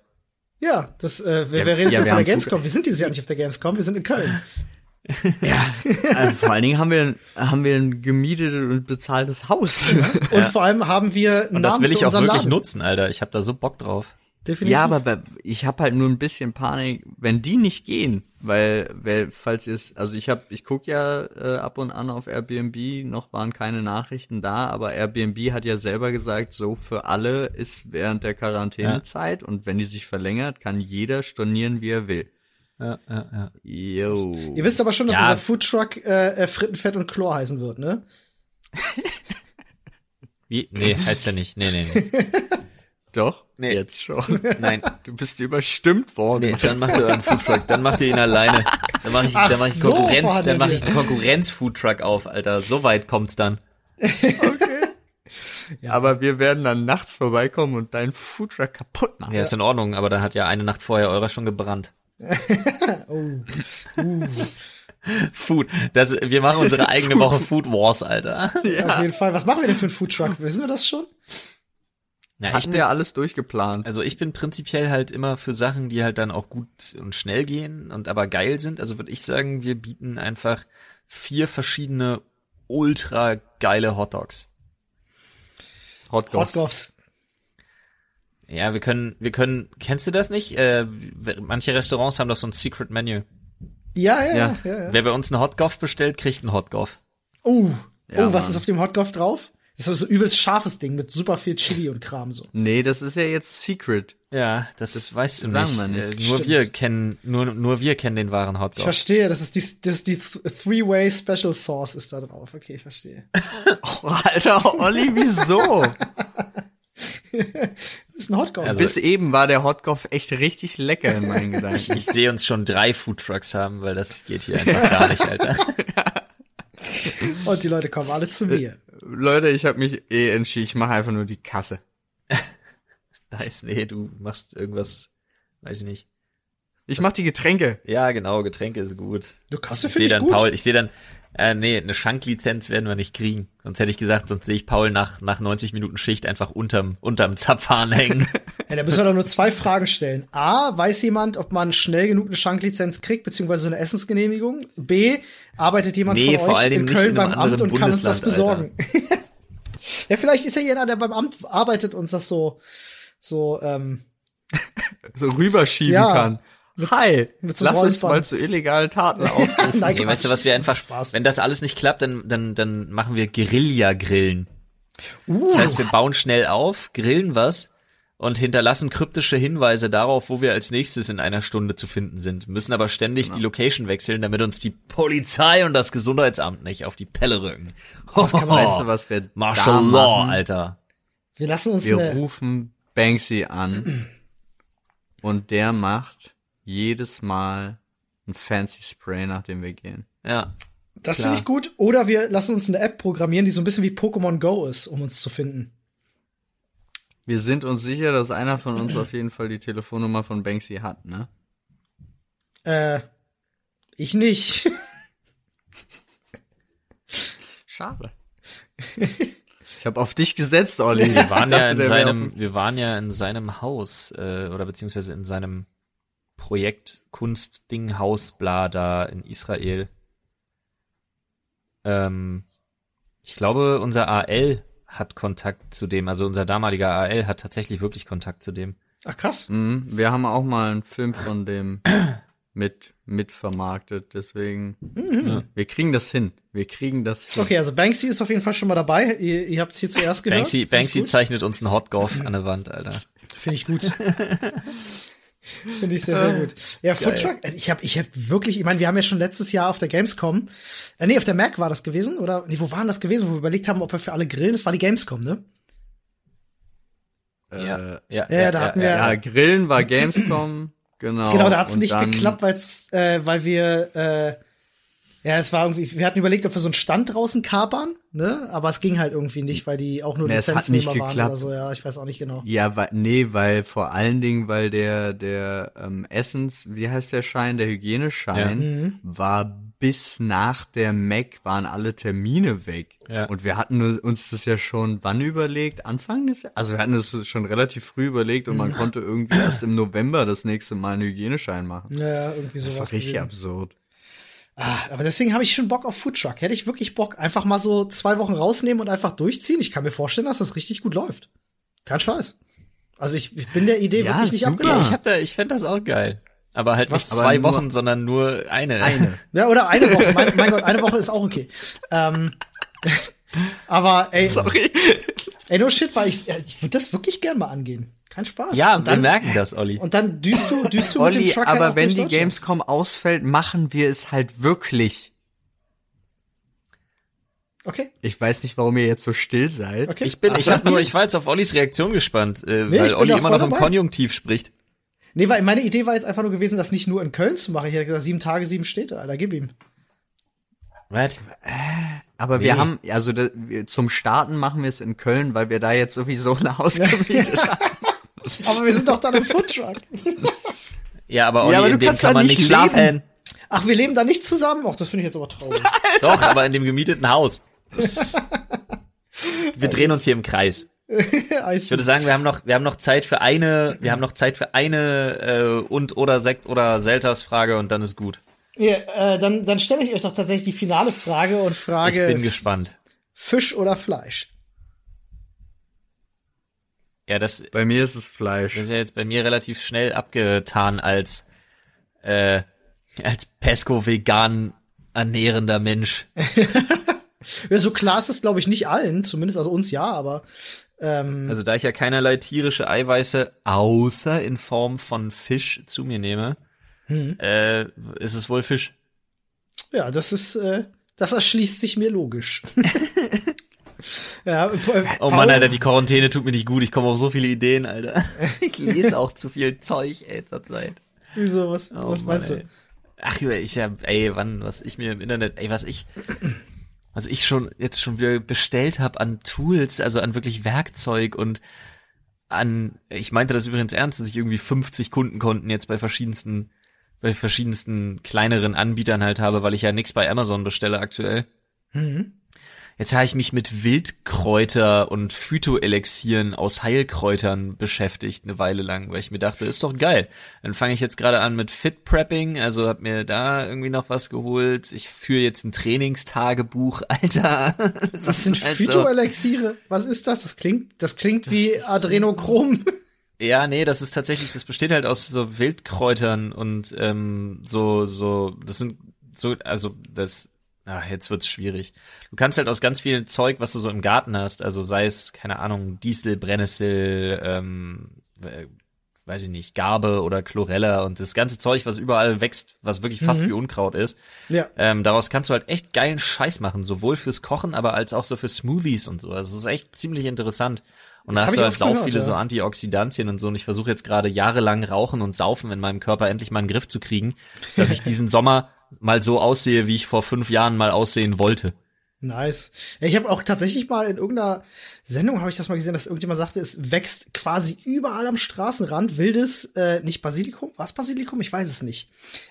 Ja, das, äh, wir, ja, wir reden ja, wir von der Gamescom. Wir sind dieses Jahr nicht auf der Gamescom, wir sind in Köln. ja, also vor allen Dingen haben wir, haben wir ein gemietetes und bezahltes Haus. Ja. Und ja. vor allem haben wir einen Und das will ich auch wirklich Laden. nutzen, Alter. Ich habe da so Bock drauf. Definitiv. Ja, aber ich habe halt nur ein bisschen Panik, wenn die nicht gehen, weil, weil falls ihr es, also ich habe, ich guck ja äh, ab und an auf Airbnb, noch waren keine Nachrichten da, aber Airbnb hat ja selber gesagt, so für alle ist während der Quarantänezeit ja. und wenn die sich verlängert, kann jeder stornieren, wie er will. Ja, ja, ja. Yo. Ihr wisst aber schon, dass ja. unser Foodtruck äh, äh, Frittenfett und Chlor heißen wird, ne? Wie? Nee, heißt ja nicht. Nee, nee, nee. Doch, nee. jetzt schon. Nein. Du bist überstimmt worden. Nee, dann macht er einen Foodtruck, dann macht ihr ihn alleine. Dann mache ich, Ach dann mach ich Konkurrenz, so dann mache ich einen Konkurrenz-Foodtruck auf, Alter. So weit kommt's dann. Okay. Ja. Aber wir werden dann nachts vorbeikommen und deinen Foodtruck kaputt machen. Ja, ist in Ordnung, aber dann hat ja eine Nacht vorher eurer schon gebrannt. oh. Uh. Food. Das, wir machen unsere eigene Woche Food Wars, Alter. Ja. Auf jeden Fall. Was machen wir denn für einen Food Truck? Wissen wir das schon? Ja, Hatten wir alles durchgeplant. Also ich bin prinzipiell halt immer für Sachen, die halt dann auch gut und schnell gehen und aber geil sind. Also würde ich sagen, wir bieten einfach vier verschiedene ultra geile Hotdogs. Hotdogs. Hotdogs. Ja, wir können, wir können, kennst du das nicht? Äh, manche Restaurants haben doch so ein Secret Menu. Ja, ja, ja. ja, ja. Wer bei uns einen Hotgoff bestellt, kriegt einen Hotgoff. Oh, ja, oh, was Mann. ist auf dem Hotgoff drauf? Das ist so ein übelst scharfes Ding mit super viel Chili und Kram so. Nee, das ist ja jetzt Secret. Ja, das, das weißt du sagen nicht. Wir nicht. Äh, nur Stimmt. wir kennen, nur, nur wir kennen den wahren Hotdog. Ich verstehe, das ist die, das ist die Three-Way Special Sauce ist da drauf. Okay, ich verstehe. oh, Alter, Olli, wieso? das ist ein Hotdog. Also, Bis eben war der Hotdog echt richtig lecker in meinen Gedanken. ich, ich sehe uns schon drei Foodtrucks haben, weil das geht hier einfach gar nicht, Alter. Und die Leute kommen alle zu mir. Leute, ich habe mich eh entschieden, ich mache einfach nur die Kasse. nice, nee, du machst irgendwas, weiß ich nicht. Ich mach die Getränke. Ja, genau, Getränke ist gut. Du Kasse ich sehe dann gut. Paul, ich sehe dann, äh, nee, eine Schanklizenz werden wir nicht kriegen. Sonst hätte ich gesagt, sonst sehe ich Paul nach, nach 90 Minuten Schicht einfach unterm, unterm Zapfhahn hängen. ja, da müssen wir doch nur zwei Fragen stellen. A, weiß jemand, ob man schnell genug eine Schanklizenz kriegt, beziehungsweise eine Essensgenehmigung? B, arbeitet jemand nee, von euch in Köln in beim Amt und kann uns das besorgen? ja, vielleicht ist ja jemand, der beim Amt arbeitet, uns das so, so, ähm, so rüberschieben ja. kann. Hi, mit so lass uns mal zu illegalen Taten aufrufen. Nein, okay, weißt du, was wir einfach Spaß. Wenn das alles nicht klappt, dann dann dann machen wir Guerilla-Grillen. Uh. Das heißt, wir bauen schnell auf, grillen was und hinterlassen kryptische Hinweise darauf, wo wir als nächstes in einer Stunde zu finden sind. Müssen aber ständig genau. die Location wechseln, damit uns die Polizei und das Gesundheitsamt nicht auf die Pelle rücken. Was kann man, weißt du, was wir Martial Law, Alter. Wir lassen uns Wir rufen Banksy an und der macht jedes Mal ein fancy Spray, nachdem wir gehen. Ja. Das finde ich gut. Oder wir lassen uns eine App programmieren, die so ein bisschen wie Pokémon Go ist, um uns zu finden. Wir sind uns sicher, dass einer von uns auf jeden Fall die Telefonnummer von Banksy hat, ne? Äh, ich nicht. Schade. Ich habe auf dich gesetzt, Olli. Wir waren ja in seinem, wir waren ja in seinem Haus äh, oder beziehungsweise in seinem Projekt Kunstding Haus bla da in Israel. Ähm, ich glaube, unser AL hat Kontakt zu dem, also unser damaliger AL hat tatsächlich wirklich Kontakt zu dem. Ach krass. Mhm, wir haben auch mal einen Film von dem mit mitvermarktet, deswegen mhm. ja, wir kriegen das hin. Wir kriegen das hin. Okay, also Banksy ist auf jeden Fall schon mal dabei. Ihr, ihr habt es hier zuerst gehört. Banksy, Banksy zeichnet uns einen Hotgolf an der Wand, Alter. Finde ich gut. Finde ich sehr, sehr gut. Ja, Foodtruck, also ich habe ich hab wirklich, ich meine, wir haben ja schon letztes Jahr auf der Gamescom, äh, nee, auf der Mac war das gewesen, oder? Nee, wo waren das gewesen, wo wir überlegt haben, ob wir für alle grillen? Das war die Gamescom, ne? Äh, ja, ja, ja, da hatten wir. Ja, Grillen war Gamescom, genau. Genau, da hat es nicht geklappt, weil's, äh, weil wir äh, ja, es war irgendwie, wir hatten überlegt, ob wir so einen Stand draußen kapern, ne? Aber es ging halt irgendwie nicht, weil die auch nur nee, Lizenznehmer waren oder so, ja, ich weiß auch nicht genau. Ja, weil, nee, weil vor allen Dingen, weil der, der ähm, Essens, wie heißt der Schein, der Hygieneschein, ja. Mhm. war bis nach der Mac waren alle Termine weg. Ja. Und wir hatten uns das ja schon wann überlegt? Anfang des Also wir hatten es schon relativ früh überlegt und man konnte irgendwie erst im November das nächste Mal einen Hygieneschein machen. Ja, irgendwie sowas. Das war richtig gewesen. absurd. Ah, aber deswegen habe ich schon Bock auf Foodtruck. Hätte ich wirklich Bock, einfach mal so zwei Wochen rausnehmen und einfach durchziehen. Ich kann mir vorstellen, dass das richtig gut läuft. Kein Scheiß. Also ich, ich bin der Idee ja, wirklich nicht abgeneigt. Ich, hab da, ich fände das auch geil. Aber halt Was, nicht zwei Wochen, sondern nur eine. Eine. ja, oder eine Woche. Mein, mein Gott, eine Woche ist auch okay. Ähm, aber ey. Sorry. Ey, no shit, weil ich, ich würde das wirklich gern mal angehen. Kein Spaß. Ja, und dann, wir merken das, Olli. Und dann düst du, düst du Olli, mit dem Truck aber halt wenn die Gamescom ausfällt, machen wir es halt wirklich. Okay. Ich weiß nicht, warum ihr jetzt so still seid. Okay. Ich bin, ich hab nur, ich war jetzt auf Ollis Reaktion gespannt, äh, nee, weil Olli immer noch dabei. im Konjunktiv spricht. Nee, weil meine Idee war jetzt einfach nur gewesen, das nicht nur in Köln zu machen. Ich hätte gesagt, sieben Tage, sieben Städte, Alter, gib ihm. Was? Äh, aber nee. wir haben, also da, zum Starten machen wir es in Köln, weil wir da jetzt sowieso ein Haus gemietet haben. Aber wir sind doch dann im Foodtruck. Ja, aber, Olli, ja, aber in dem kann man nicht schlafen. Leben. Ach, wir leben da nicht zusammen? Ach, das finde ich jetzt aber traurig. Doch, aber in dem gemieteten Haus. Wir drehen uns hier im Kreis. ich würde sagen, wir haben noch, wir haben noch Zeit für eine, wir haben noch Zeit für eine äh, und oder Sekt oder Selters Frage und dann ist gut. Ja, äh, dann, dann stelle ich euch doch tatsächlich die finale Frage und frage. Ich bin gespannt. Fisch oder Fleisch? Ja, das. Bei mir ist es Fleisch. Das ist ja jetzt bei mir relativ schnell abgetan als äh, als Pesco vegan ernährender Mensch. ja, so klar ist es, glaube ich, nicht allen, zumindest also uns ja, aber ähm, also da ich ja keinerlei tierische Eiweiße außer in Form von Fisch zu mir nehme, hm. äh, ist es wohl Fisch. Ja, das ist, äh, das erschließt sich mir logisch. ja, oh Mann, Alter, die Quarantäne tut mir nicht gut. Ich komme auf so viele Ideen, Alter. Ich lese auch zu viel Zeug, ey, zur Zeit. Wieso? Was, oh, was meinst Mann, du? Ach, ich ja, ey, wann, was ich mir im Internet, ey, was ich, was ich schon jetzt schon wieder bestellt habe an Tools, also an wirklich Werkzeug und an, ich meinte das übrigens ernst, dass ich irgendwie 50 Kundenkonten jetzt bei verschiedensten, bei verschiedensten kleineren Anbietern halt habe, weil ich ja nichts bei Amazon bestelle aktuell. Mhm. Jetzt habe ich mich mit Wildkräuter und Phytoelixieren aus Heilkräutern beschäftigt eine Weile lang, weil ich mir dachte, ist doch geil. Dann fange ich jetzt gerade an mit Fit Prepping, also habe mir da irgendwie noch was geholt. Ich führe jetzt ein Trainingstagebuch, Alter. Das was sind halt Phytoelixiere? So. Was ist das? Das klingt, das klingt wie Adrenochrom. Ja, nee, das ist tatsächlich, das besteht halt aus so Wildkräutern und ähm, so, so, das sind so, also das Ah, jetzt wird's schwierig. Du kannst halt aus ganz viel Zeug, was du so im Garten hast, also sei es, keine Ahnung, Diesel, Brennnessel, ähm, äh, weiß ich nicht, Garbe oder Chlorella und das ganze Zeug, was überall wächst, was wirklich fast mhm. wie Unkraut ist. Ja. Ähm, daraus kannst du halt echt geilen Scheiß machen, sowohl fürs Kochen, aber als auch so für Smoothies und so. Also es ist echt ziemlich interessant. Und da hast du halt viele ja. so Antioxidantien und so. Und ich versuche jetzt gerade jahrelang Rauchen und Saufen in meinem Körper endlich mal in den Griff zu kriegen, dass ich diesen Sommer mal so aussehe, wie ich vor fünf Jahren mal aussehen wollte. Nice. Ich habe auch tatsächlich mal in irgendeiner Sendung habe ich das mal gesehen, dass irgendjemand sagte, es wächst quasi überall am Straßenrand wildes, äh, nicht Basilikum, was Basilikum? Ich weiß es nicht.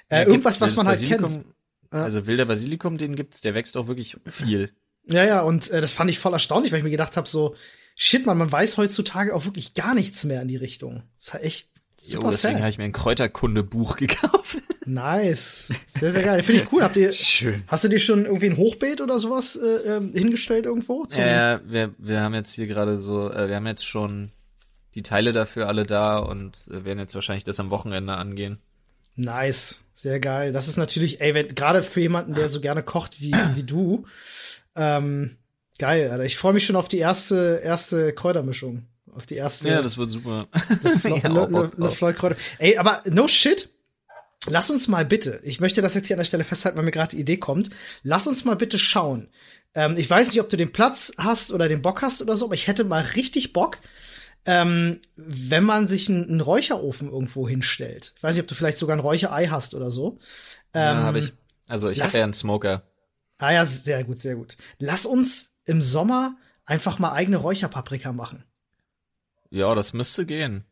Äh, ja, irgendwas, was man halt kennt. Also wilder Basilikum, den gibt's, der wächst auch wirklich viel. Ja, ja, und äh, das fand ich voll erstaunlich, weil ich mir gedacht habe, so, shit, man, man weiß heutzutage auch wirklich gar nichts mehr in die Richtung. Das ist halt echt Super jo, deswegen habe ich mir ein Kräuterkunde-Buch gekauft. Nice. Sehr, sehr geil. Finde ich cool. Habt ihr, Schön. Hast du dir schon irgendwie ein Hochbeet oder sowas äh, ähm, hingestellt irgendwo? Ja, ja, wir, wir haben jetzt hier gerade so, äh, wir haben jetzt schon die Teile dafür alle da und äh, werden jetzt wahrscheinlich das am Wochenende angehen. Nice. Sehr geil. Das ist natürlich, ey, wenn, gerade für jemanden, der so gerne kocht wie, wie du, ähm, geil, Alter. Ich freue mich schon auf die erste, erste Kräutermischung auf die erste. Ja, das wird super. Le, Ey, aber no shit. Lass uns mal bitte, ich möchte das jetzt hier an der Stelle festhalten, weil mir gerade die Idee kommt. Lass uns mal bitte schauen. Ähm, ich weiß nicht, ob du den Platz hast oder den Bock hast oder so, aber ich hätte mal richtig Bock, ähm, wenn man sich einen, einen Räucherofen irgendwo hinstellt. Ich weiß nicht, ob du vielleicht sogar ein Räucherei hast oder so. Ähm, ja, habe ich. Also ich habe ja einen Smoker. Ah ja, sehr gut, sehr gut. Lass uns im Sommer einfach mal eigene Räucherpaprika machen. Ja, das müsste gehen.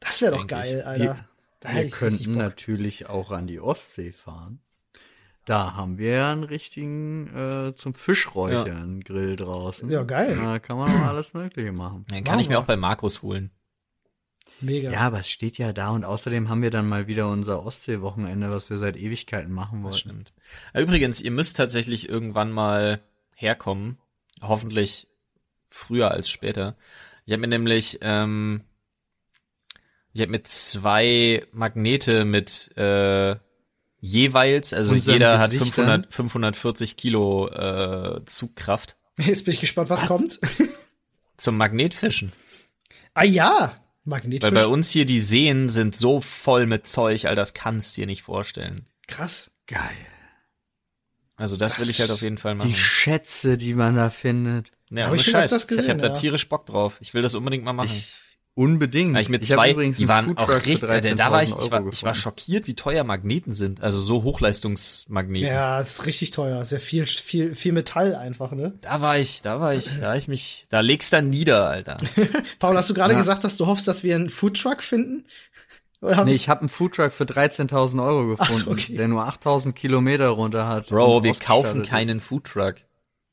Das wäre doch geil, ich. Alter. Da wir könnten natürlich auch an die Ostsee fahren. Da haben wir ja einen richtigen äh, zum Fischräuchern ja. Grill draußen. Ja, geil. Da kann man auch alles Mögliche machen. Den kann wow. ich mir auch bei Markus holen. Mega. Ja, aber es steht ja da und außerdem haben wir dann mal wieder unser Ostsee-Wochenende, was wir seit Ewigkeiten machen wollen. Das stimmt. Übrigens, ihr müsst tatsächlich irgendwann mal herkommen. Hoffentlich früher als später. Ich habe mir nämlich, ähm, ich habe mir zwei Magnete mit äh, jeweils, also Unseren jeder hat 500, 540 Kilo äh, Zugkraft. Jetzt bin ich gespannt, was, was? kommt. Zum Magnetfischen. Ah ja, Magnetfischen. Weil bei uns hier die Seen sind so voll mit Zeug, all das kannst du dir nicht vorstellen. Krass. Geil. Also das, das will ich halt auf jeden Fall machen. Die Schätze, die man da findet. Ja, aber ich Scheiß. Das gesehen, ich habe ja. da tierisch Bock drauf. Ich will das unbedingt mal machen. Ich, unbedingt. Weil ich mit zwei, die waren auch richtig, äh, da war ich, ich war, ich war schockiert, wie teuer Magneten sind. Also so Hochleistungsmagneten. Ja, ist richtig teuer. Sehr viel, viel, viel Metall einfach, ne? Da war ich, da war ich, da ich mich, da legst dann nieder, Alter. Paul, hast du gerade ja. gesagt, dass du hoffst, dass wir einen Foodtruck finden? Hab nee, ich habe einen Foodtruck für 13.000 Euro gefunden, so, okay. der nur 8.000 Kilometer runter hat. Bro, wir kaufen keinen Foodtruck.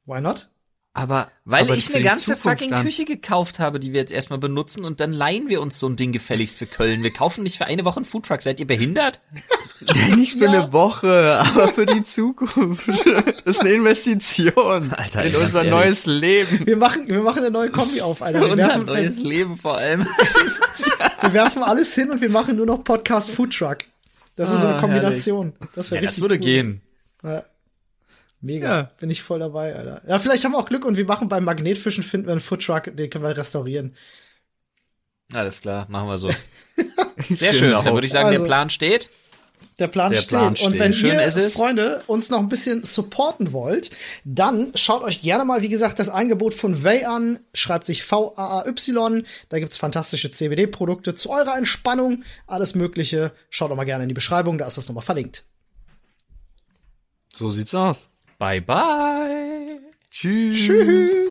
Why not? Aber weil aber ich eine ganze fucking dann. Küche gekauft habe, die wir jetzt erstmal benutzen und dann leihen wir uns so ein Ding gefälligst für Köln. Wir kaufen nicht für eine Woche einen Foodtruck. Seid ihr behindert? nee, nicht für ja. eine Woche, aber für die Zukunft. Das ist eine Investition Alter, in unser neues Leben. Wir machen, wir machen eine neue Kombi auf, Alter. Wir unser neues Leben vor allem. wir werfen alles hin und wir machen nur noch Podcast Foodtruck. Das ist so eine ah, Kombination. Herrlich. Das wäre ja, richtig Das würde cool. gehen. Ja. Mega, ja. bin ich voll dabei, Alter. Ja, vielleicht haben wir auch Glück und wir machen beim Magnetfischen, finden wir einen Foodtruck, den können wir restaurieren. Alles klar, machen wir so. Sehr schön, dann würde ich sagen, also, der Plan steht. Der Plan, der steht. Plan steht. Und wenn Schön ihr, Freunde, uns noch ein bisschen supporten wollt, dann schaut euch gerne mal, wie gesagt, das Angebot von Way an. Schreibt sich V-A-A-Y. Da gibt's fantastische CBD-Produkte zu eurer Entspannung. Alles Mögliche. Schaut doch mal gerne in die Beschreibung, da ist das nochmal verlinkt. So sieht's aus. Bye bye. Tschüss. Tschüss.